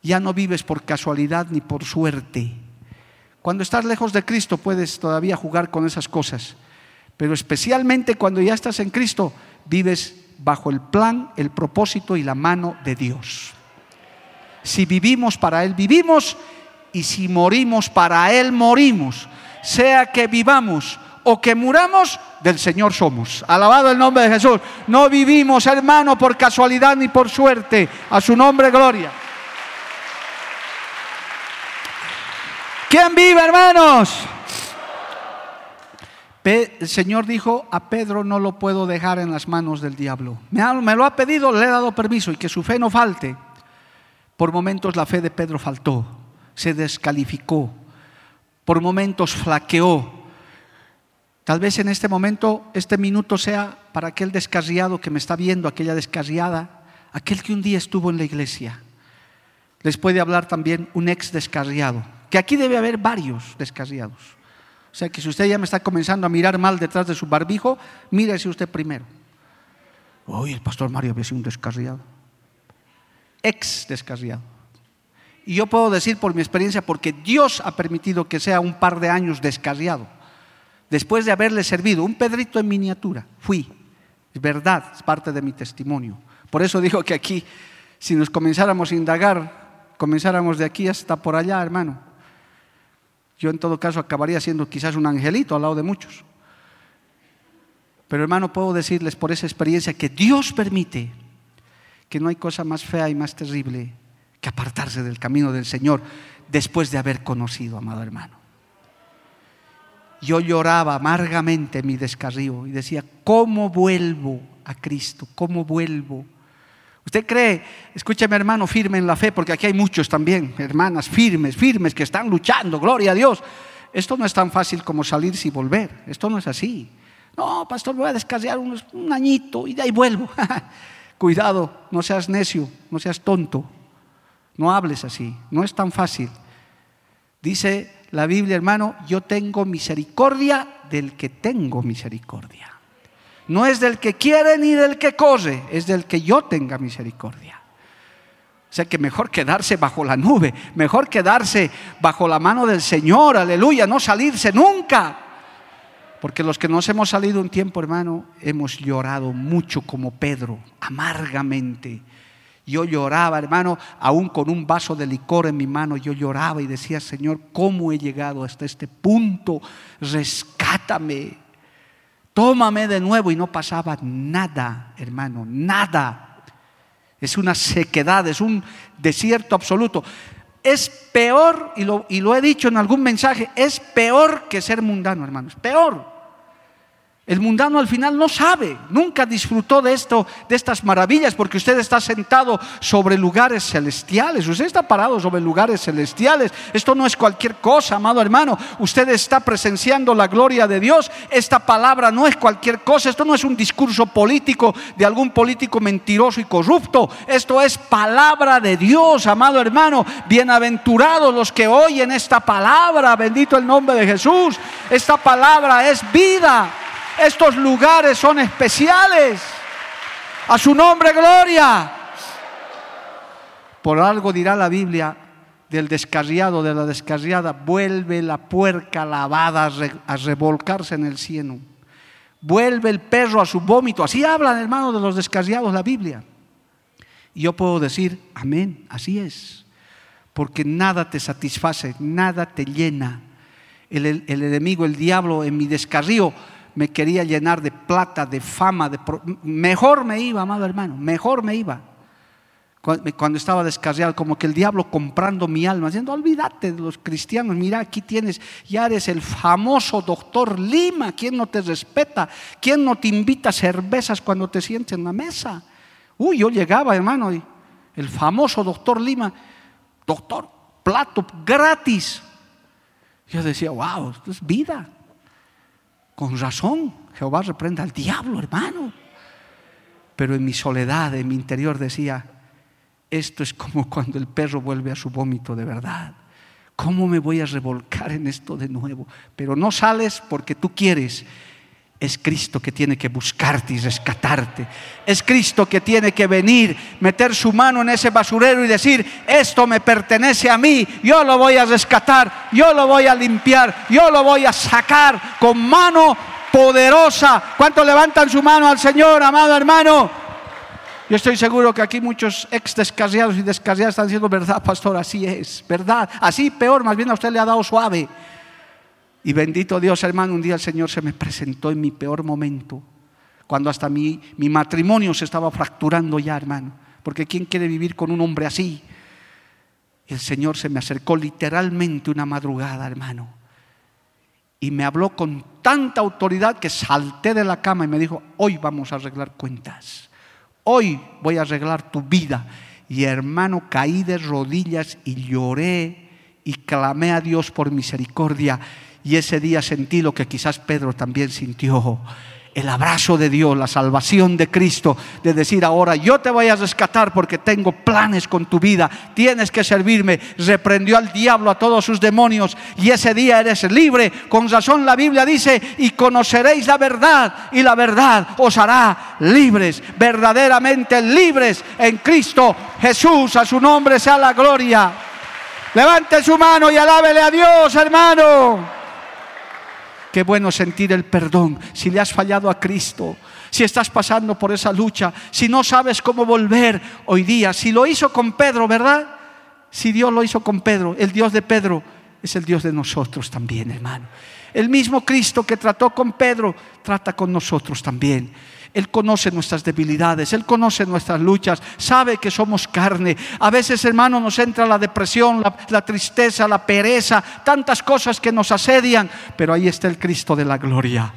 ya no vives por casualidad ni por suerte cuando estás lejos de Cristo puedes todavía jugar con esas cosas, pero especialmente cuando ya estás en Cristo, vives bajo el plan, el propósito y la mano de Dios. Si vivimos para Él, vivimos, y si morimos para Él, morimos. Sea que vivamos o que muramos, del Señor somos. Alabado el nombre de Jesús. No vivimos, hermano, por casualidad ni por suerte. A su nombre, gloria. ¿Quién vive, hermanos? El Señor dijo, a Pedro no lo puedo dejar en las manos del diablo. Me lo ha pedido, le he dado permiso y que su fe no falte. Por momentos la fe de Pedro faltó, se descalificó, por momentos flaqueó. Tal vez en este momento, este minuto sea para aquel descarriado que me está viendo, aquella descarriada, aquel que un día estuvo en la iglesia. Les puede hablar también un ex descarriado que aquí debe haber varios descarriados. O sea que si usted ya me está comenzando a mirar mal detrás de su barbijo, mírese usted primero. Hoy el pastor Mario había sido un descarriado. Ex descarriado. Y yo puedo decir por mi experiencia, porque Dios ha permitido que sea un par de años descarriado. después de haberle servido, un Pedrito en miniatura, fui. Es verdad, es parte de mi testimonio. Por eso digo que aquí, si nos comenzáramos a indagar, comenzáramos de aquí hasta por allá, hermano, yo en todo caso acabaría siendo quizás un angelito al lado de muchos. Pero hermano, puedo decirles por esa experiencia que Dios permite que no hay cosa más fea y más terrible que apartarse del camino del Señor después de haber conocido, amado hermano. Yo lloraba amargamente mi descarrío y decía, ¿cómo vuelvo a Cristo? ¿Cómo vuelvo? ¿Usted cree, escúcheme hermano, firme en la fe, porque aquí hay muchos también, hermanas firmes, firmes, que están luchando, gloria a Dios. Esto no es tan fácil como salirse y volver, esto no es así. No, pastor, voy a descarriar un, un añito y de ahí vuelvo. Cuidado, no seas necio, no seas tonto, no hables así, no es tan fácil. Dice la Biblia, hermano, yo tengo misericordia del que tengo misericordia. No es del que quiere ni del que corre, es del que yo tenga misericordia. O sea que mejor quedarse bajo la nube, mejor quedarse bajo la mano del Señor, aleluya, no salirse nunca. Porque los que nos hemos salido un tiempo, hermano, hemos llorado mucho como Pedro, amargamente. Yo lloraba, hermano, aún con un vaso de licor en mi mano, yo lloraba y decía, Señor, ¿cómo he llegado hasta este punto? Rescátame, tómame de nuevo. Y no pasaba nada, hermano, nada. Es una sequedad, es un desierto absoluto. Es peor, y lo, y lo he dicho en algún mensaje, es peor que ser mundano, hermanos, peor. El mundano al final no sabe, nunca disfrutó de esto, de estas maravillas, porque usted está sentado sobre lugares celestiales, usted está parado sobre lugares celestiales. Esto no es cualquier cosa, amado hermano. Usted está presenciando la gloria de Dios. Esta palabra no es cualquier cosa, esto no es un discurso político de algún político mentiroso y corrupto. Esto es palabra de Dios, amado hermano. Bienaventurados los que oyen esta palabra, bendito el nombre de Jesús. Esta palabra es vida. Estos lugares son especiales. A su nombre, gloria. Por algo dirá la Biblia del descarriado, de la descarriada, vuelve la puerca lavada a revolcarse en el cielo. Vuelve el perro a su vómito. Así hablan, hermano, de los descarriados la Biblia. Y yo puedo decir, amén, así es. Porque nada te satisface, nada te llena. El, el, el enemigo, el diablo, en mi descarrío, me quería llenar de plata, de fama, de mejor me iba, amado hermano, mejor me iba. Cuando estaba descarriado, como que el diablo comprando mi alma, diciendo, olvídate de los cristianos, mira, aquí tienes, ya eres el famoso doctor Lima, ¿quién no te respeta? ¿Quién no te invita a cervezas cuando te sientes en la mesa? Uy, yo llegaba, hermano, el famoso doctor Lima, doctor, plato gratis. Yo decía, wow, esto es vida. Con razón, Jehová reprenda al diablo, hermano. Pero en mi soledad, en mi interior decía, esto es como cuando el perro vuelve a su vómito de verdad. ¿Cómo me voy a revolcar en esto de nuevo? Pero no sales porque tú quieres. Es Cristo que tiene que buscarte y rescatarte. Es Cristo que tiene que venir, meter su mano en ese basurero y decir, esto me pertenece a mí, yo lo voy a rescatar, yo lo voy a limpiar, yo lo voy a sacar con mano poderosa. ¿Cuántos levantan su mano al Señor, amado hermano? Yo estoy seguro que aquí muchos ex descarriados y descarriadas están diciendo, verdad, pastor, así es, verdad. Así peor, más bien a usted le ha dado suave. Y bendito Dios, hermano, un día el Señor se me presentó en mi peor momento, cuando hasta mi, mi matrimonio se estaba fracturando ya, hermano. Porque ¿quién quiere vivir con un hombre así? El Señor se me acercó literalmente una madrugada, hermano. Y me habló con tanta autoridad que salté de la cama y me dijo, hoy vamos a arreglar cuentas. Hoy voy a arreglar tu vida. Y hermano, caí de rodillas y lloré y clamé a Dios por misericordia. Y ese día sentí lo que quizás Pedro también sintió. El abrazo de Dios, la salvación de Cristo, de decir ahora yo te voy a rescatar porque tengo planes con tu vida, tienes que servirme. Reprendió al diablo a todos sus demonios y ese día eres libre. Con razón la Biblia dice, y conoceréis la verdad y la verdad os hará libres, verdaderamente libres en Cristo Jesús. A su nombre sea la gloria. Levante su mano y alábele a Dios, hermano. Qué bueno sentir el perdón si le has fallado a Cristo, si estás pasando por esa lucha, si no sabes cómo volver hoy día, si lo hizo con Pedro, ¿verdad? Si Dios lo hizo con Pedro, el Dios de Pedro es el Dios de nosotros también, hermano. El mismo Cristo que trató con Pedro, trata con nosotros también. Él conoce nuestras debilidades, Él conoce nuestras luchas, sabe que somos carne. A veces, hermano, nos entra la depresión, la, tristeza, la pereza, tantas cosas que nos asedian, pero ahí está el Cristo de la gloria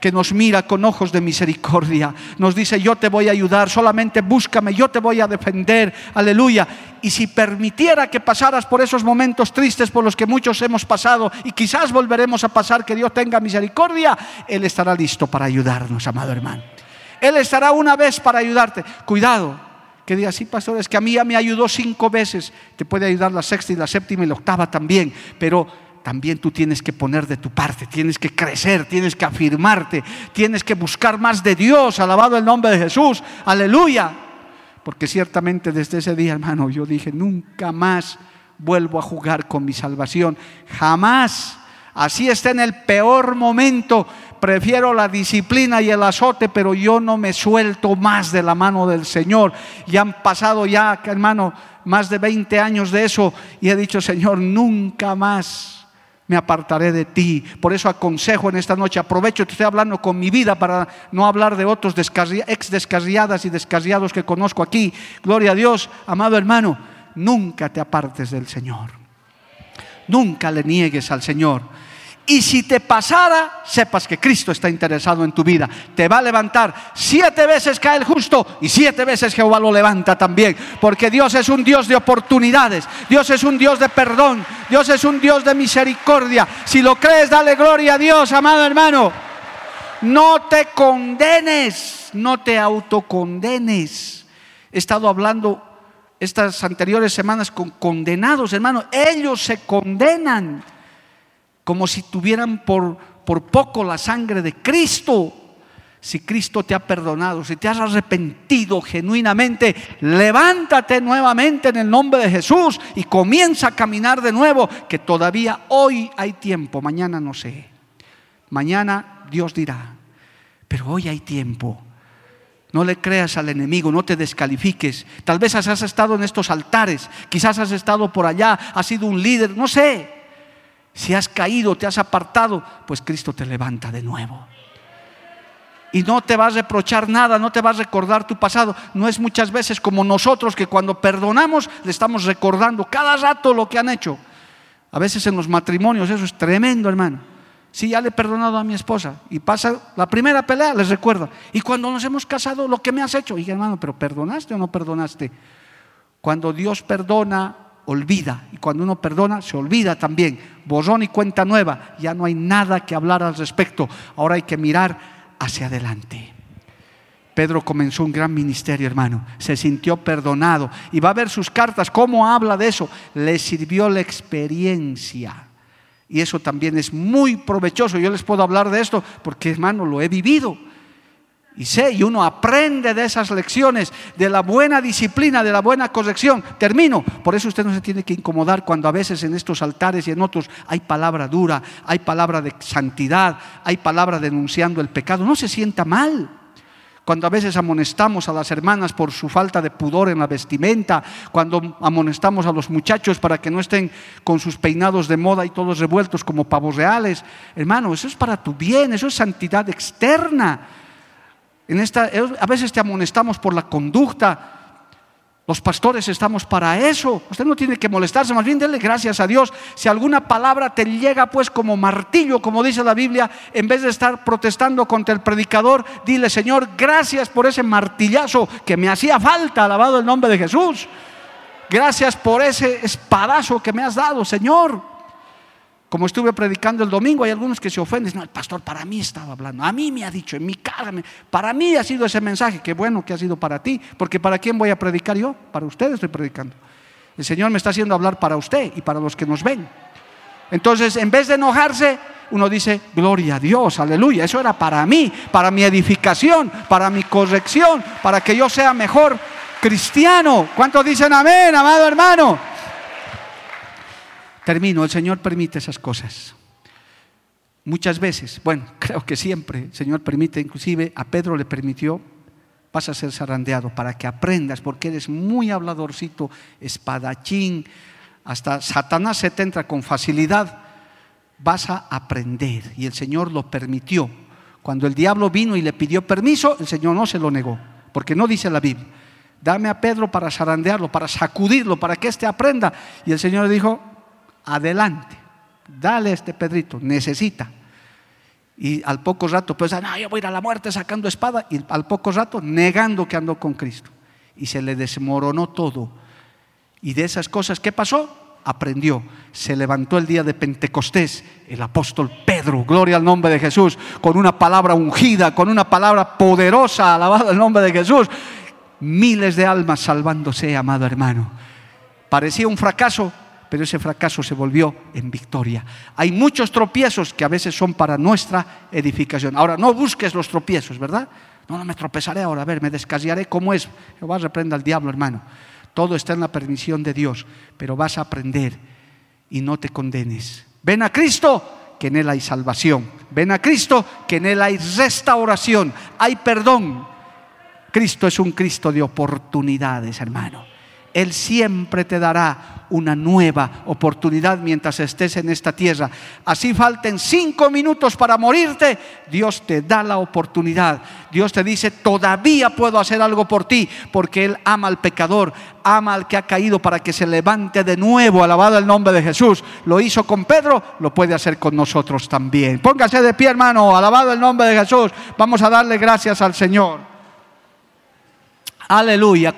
que nos mira con ojos de misericordia. Nos dice, yo te voy a ayudar, solamente búscame, yo te voy a defender. Aleluya. Y si permitiera que pasaras por esos momentos tristes por los que muchos hemos pasado y quizás volveremos a pasar, que Dios tenga misericordia, Él estará listo para ayudarnos, amado hermano. Él estará una vez para ayudarte. Cuidado, que diga, sí, pastor, es que a mí ya me ayudó cinco veces. Te puede ayudar la sexta y la séptima y la octava también, pero también tú tienes que poner de tu parte, tienes que crecer, tienes que afirmarte, tienes que buscar más de Dios, alabado el nombre de Jesús, aleluya. Porque ciertamente desde ese día, hermano, yo dije, nunca más vuelvo a jugar con mi salvación, jamás. Así está en el peor momento, prefiero la disciplina y el azote, pero yo no me suelto más de la mano del Señor. Y han pasado ya, hermano, más de 20 años de eso y he dicho, Señor, nunca más me apartaré de ti. Por eso aconsejo en esta noche, aprovecho, te estoy hablando con mi vida para no hablar de otros ex descarriadas y descarriados que conozco aquí. Gloria a Dios, amado hermano, nunca te apartes del Señor. Nunca le niegues al Señor. Y si te pasara, sepas que Cristo está interesado en tu vida. Te va a levantar. Siete veces cae el justo y siete veces Jehová lo levanta también. Porque Dios es un Dios de oportunidades. Dios es un Dios de perdón. Dios es un Dios de misericordia. Si lo crees, dale gloria a Dios, amado hermano. No te condenes, no te autocondenes. He estado hablando estas anteriores semanas con condenados, hermano. Ellos se condenan como si tuvieran por, por poco la sangre de Cristo. Si Cristo te ha perdonado, si te has arrepentido genuinamente, levántate nuevamente en el nombre de Jesús y comienza a caminar de nuevo, que todavía hoy hay tiempo, mañana no sé. Mañana Dios dirá, pero hoy hay tiempo. No le creas al enemigo, no te descalifiques. Tal vez has estado en estos altares, quizás has estado por allá, has sido un líder, no sé. Si has caído, te has apartado, pues Cristo te levanta de nuevo. Y no te va a reprochar nada, no te va a recordar tu pasado. No es muchas veces como nosotros que cuando perdonamos le estamos recordando cada rato lo que han hecho. A veces en los matrimonios eso es tremendo, hermano. Si ya le he perdonado a mi esposa y pasa la primera pelea, les recuerdo. Y cuando nos hemos casado, lo que me has hecho. Y hermano, pero ¿perdonaste o no perdonaste? Cuando Dios perdona, olvida. Y cuando uno perdona, se olvida también. Borrón y cuenta nueva. Ya no hay nada que hablar al respecto. Ahora hay que mirar hacia adelante. Pedro comenzó un gran ministerio, hermano. Se sintió perdonado. Y va a ver sus cartas. ¿Cómo habla de eso? Le sirvió la experiencia. Y eso también es muy provechoso. Yo les puedo hablar de esto porque, hermano, lo he vivido. Y sé, y uno aprende de esas lecciones, de la buena disciplina, de la buena corrección. Termino. Por eso usted no se tiene que incomodar cuando a veces en estos altares y en otros hay palabra dura, hay palabra de santidad, hay palabra denunciando el pecado. No se sienta mal. Cuando a veces amonestamos a las hermanas por su falta de pudor en la vestimenta, cuando amonestamos a los muchachos para que no estén con sus peinados de moda y todos revueltos como pavos reales, hermano, eso es para tu bien, eso es santidad externa esta, a veces te amonestamos por la conducta. Los pastores estamos para eso. Usted no tiene que molestarse, más bien denle gracias a Dios. Si alguna palabra te llega pues como martillo, como dice la Biblia, en vez de estar protestando contra el predicador, dile, Señor, gracias por ese martillazo que me hacía falta, alabado el nombre de Jesús. Gracias por ese espadazo que me has dado, Señor. Como estuve predicando el domingo, hay algunos que se ofenden. No, el pastor para mí estaba hablando. A mí me ha dicho, en mi cara. Para mí ha sido ese mensaje. Qué bueno que ha sido para ti. Porque ¿para quién voy a predicar yo? Para usted estoy predicando. El Señor me está haciendo hablar para usted y para los que nos ven. Entonces, en vez de enojarse, uno dice, gloria a Dios, aleluya. Eso era para mí, para mi edificación, para mi corrección, para que yo sea mejor cristiano. ¿Cuántos dicen amén, amado hermano? Termino, el Señor permite esas cosas. Muchas veces, bueno, creo que siempre, el Señor permite, inclusive a Pedro le permitió, vas a ser zarandeado para que aprendas, porque eres muy habladorcito, espadachín, hasta Satanás se te entra con facilidad, vas a aprender. Y el Señor lo permitió. Cuando el diablo vino y le pidió permiso, el Señor no se lo negó, porque no dice la Biblia. Dame a Pedro para zarandearlo, para sacudirlo, para que éste aprenda. Y el Señor dijo, adelante, dale a este Pedrito, necesita. Y al poco rato, pues, no, yo voy a ir a la muerte sacando espada. Y al poco rato, negando que andó con Cristo. Y se le desmoronó todo. Y de esas cosas, ¿qué pasó? aprendió. Se levantó el día de Pentecostés el apóstol Pedro, gloria al nombre de Jesús, con una palabra ungida, con una palabra poderosa, alabado el nombre de Jesús. Miles de almas salvándose, amado hermano. Parecía un fracaso, pero ese fracaso se volvió en victoria. Hay muchos tropiezos que a veces son para nuestra edificación. Ahora, no busques los tropiezos, ¿verdad? No, no me tropezaré ahora, a ver, me descasiaré. ¿Cómo es? Jehová reprenda al diablo, hermano. Todo está en la permisión de Dios, pero vas a aprender y no te condenes. Ven a Cristo, que en Él hay salvación. Ven a Cristo, que en Él hay restauración, hay perdón. Cristo es un Cristo de oportunidades, hermano. Él siempre te dará una nueva oportunidad mientras estés en esta tierra. Así falten cinco minutos para morirte, Dios te da la oportunidad. Dios te dice, todavía puedo hacer algo por ti, porque Él ama al pecador, ama al que ha caído para que se levante de nuevo, alabado el nombre de Jesús. Lo hizo con Pedro, lo puede hacer con nosotros también. Póngase de pie, hermano, alabado el nombre de Jesús. Vamos a darle gracias al Señor. Aleluya.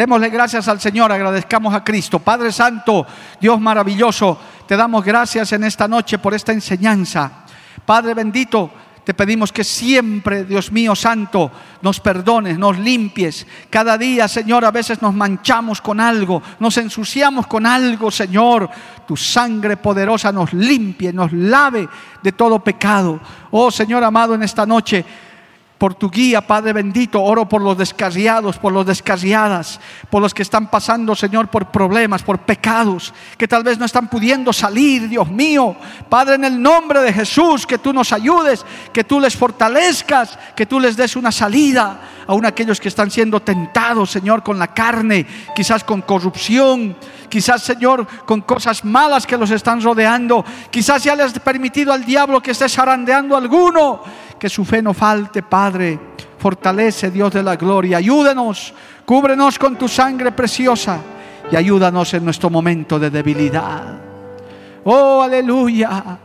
Démosle gracias al Señor, agradezcamos a Cristo. Padre Santo, Dios maravilloso, te damos gracias en esta noche por esta enseñanza. Padre bendito, te pedimos que siempre, Dios mío santo, nos perdones, nos limpies. Cada día, Señor, a veces nos manchamos con algo, nos ensuciamos con algo, Señor. Tu sangre poderosa nos limpie, nos lave de todo pecado. Oh, Señor amado, en esta noche por tu guía, Padre bendito. Oro por los descarriados, por los descarriadas, por los que están pasando, Señor, por problemas, por pecados, que tal vez no están pudiendo salir, Dios mío. Padre, en el nombre de Jesús, que tú nos ayudes, que tú les fortalezcas, que tú les des una salida. Aún aquellos que están siendo tentados, Señor, con la carne, quizás con corrupción, quizás, Señor, con cosas malas que los están rodeando. Quizás ya les has permitido al diablo que esté zarandeando alguno que su fe no falte, Padre. Fortalece, Dios de la gloria. Ayúdenos, cúbrenos con tu sangre preciosa y ayúdanos en nuestro momento de debilidad. Oh, aleluya.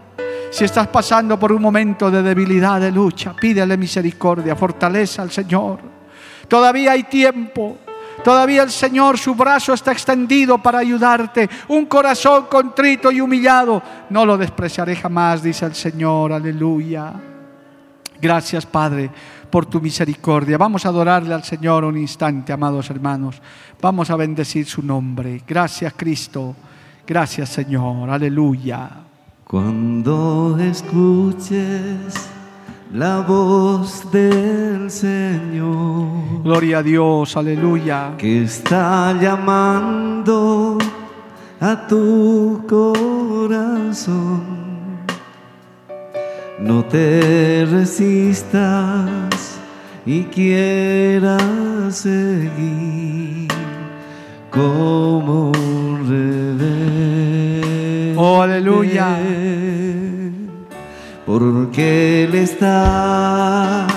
Si estás pasando por un momento de debilidad, de lucha, pídele misericordia, fortaleza al Señor. Todavía hay tiempo. Todavía el Señor, su brazo está extendido para ayudarte. Un corazón contrito y humillado, no lo despreciaré jamás, dice el Señor. Aleluya. Gracias, Padre, por tu misericordia. Vamos a adorarle al Señor un instante, amados hermanos. Vamos a bendecir su nombre. Gracias, Cristo. Gracias, Señor. Aleluya. Cuando escuches la voz del Señor. Gloria a Dios, aleluya. Que está llamando a tu corazón no te resistas y quieras seguir como un rebelde. Oh, aleluya. Porque Él está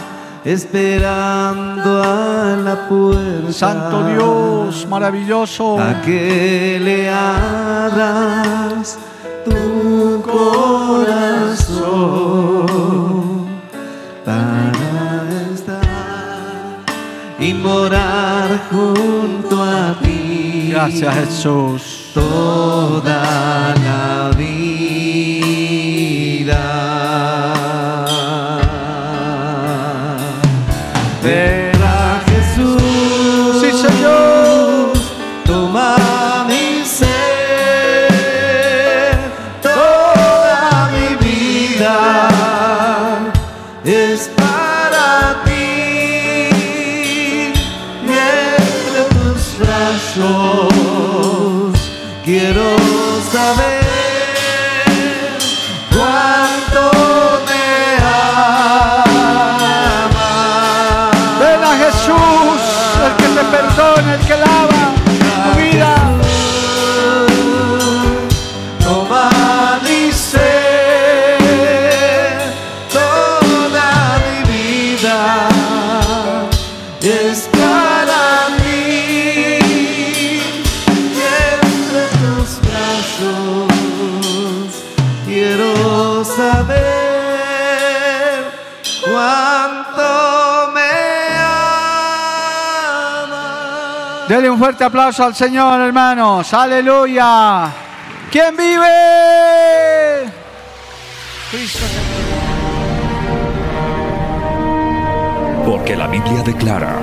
esperando a la puerta. Santo Dios, maravilloso. A que le abras tu corazón y morar junto a ti. Gracias Jesús. Toda la vida. Fuerte aplauso al Señor, hermanos. Aleluya. ¿Quién vive? Cristo. Porque la Biblia declara,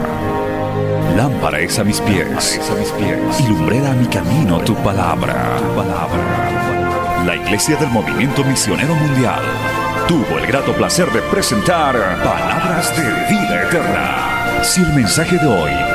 lámpara es a mis pies, a mis pies, y lumbrera a mi camino tu palabra, tu palabra. La Iglesia del Movimiento Misionero Mundial tuvo el grato placer de presentar Palabras de Vida Eterna. Si el mensaje de hoy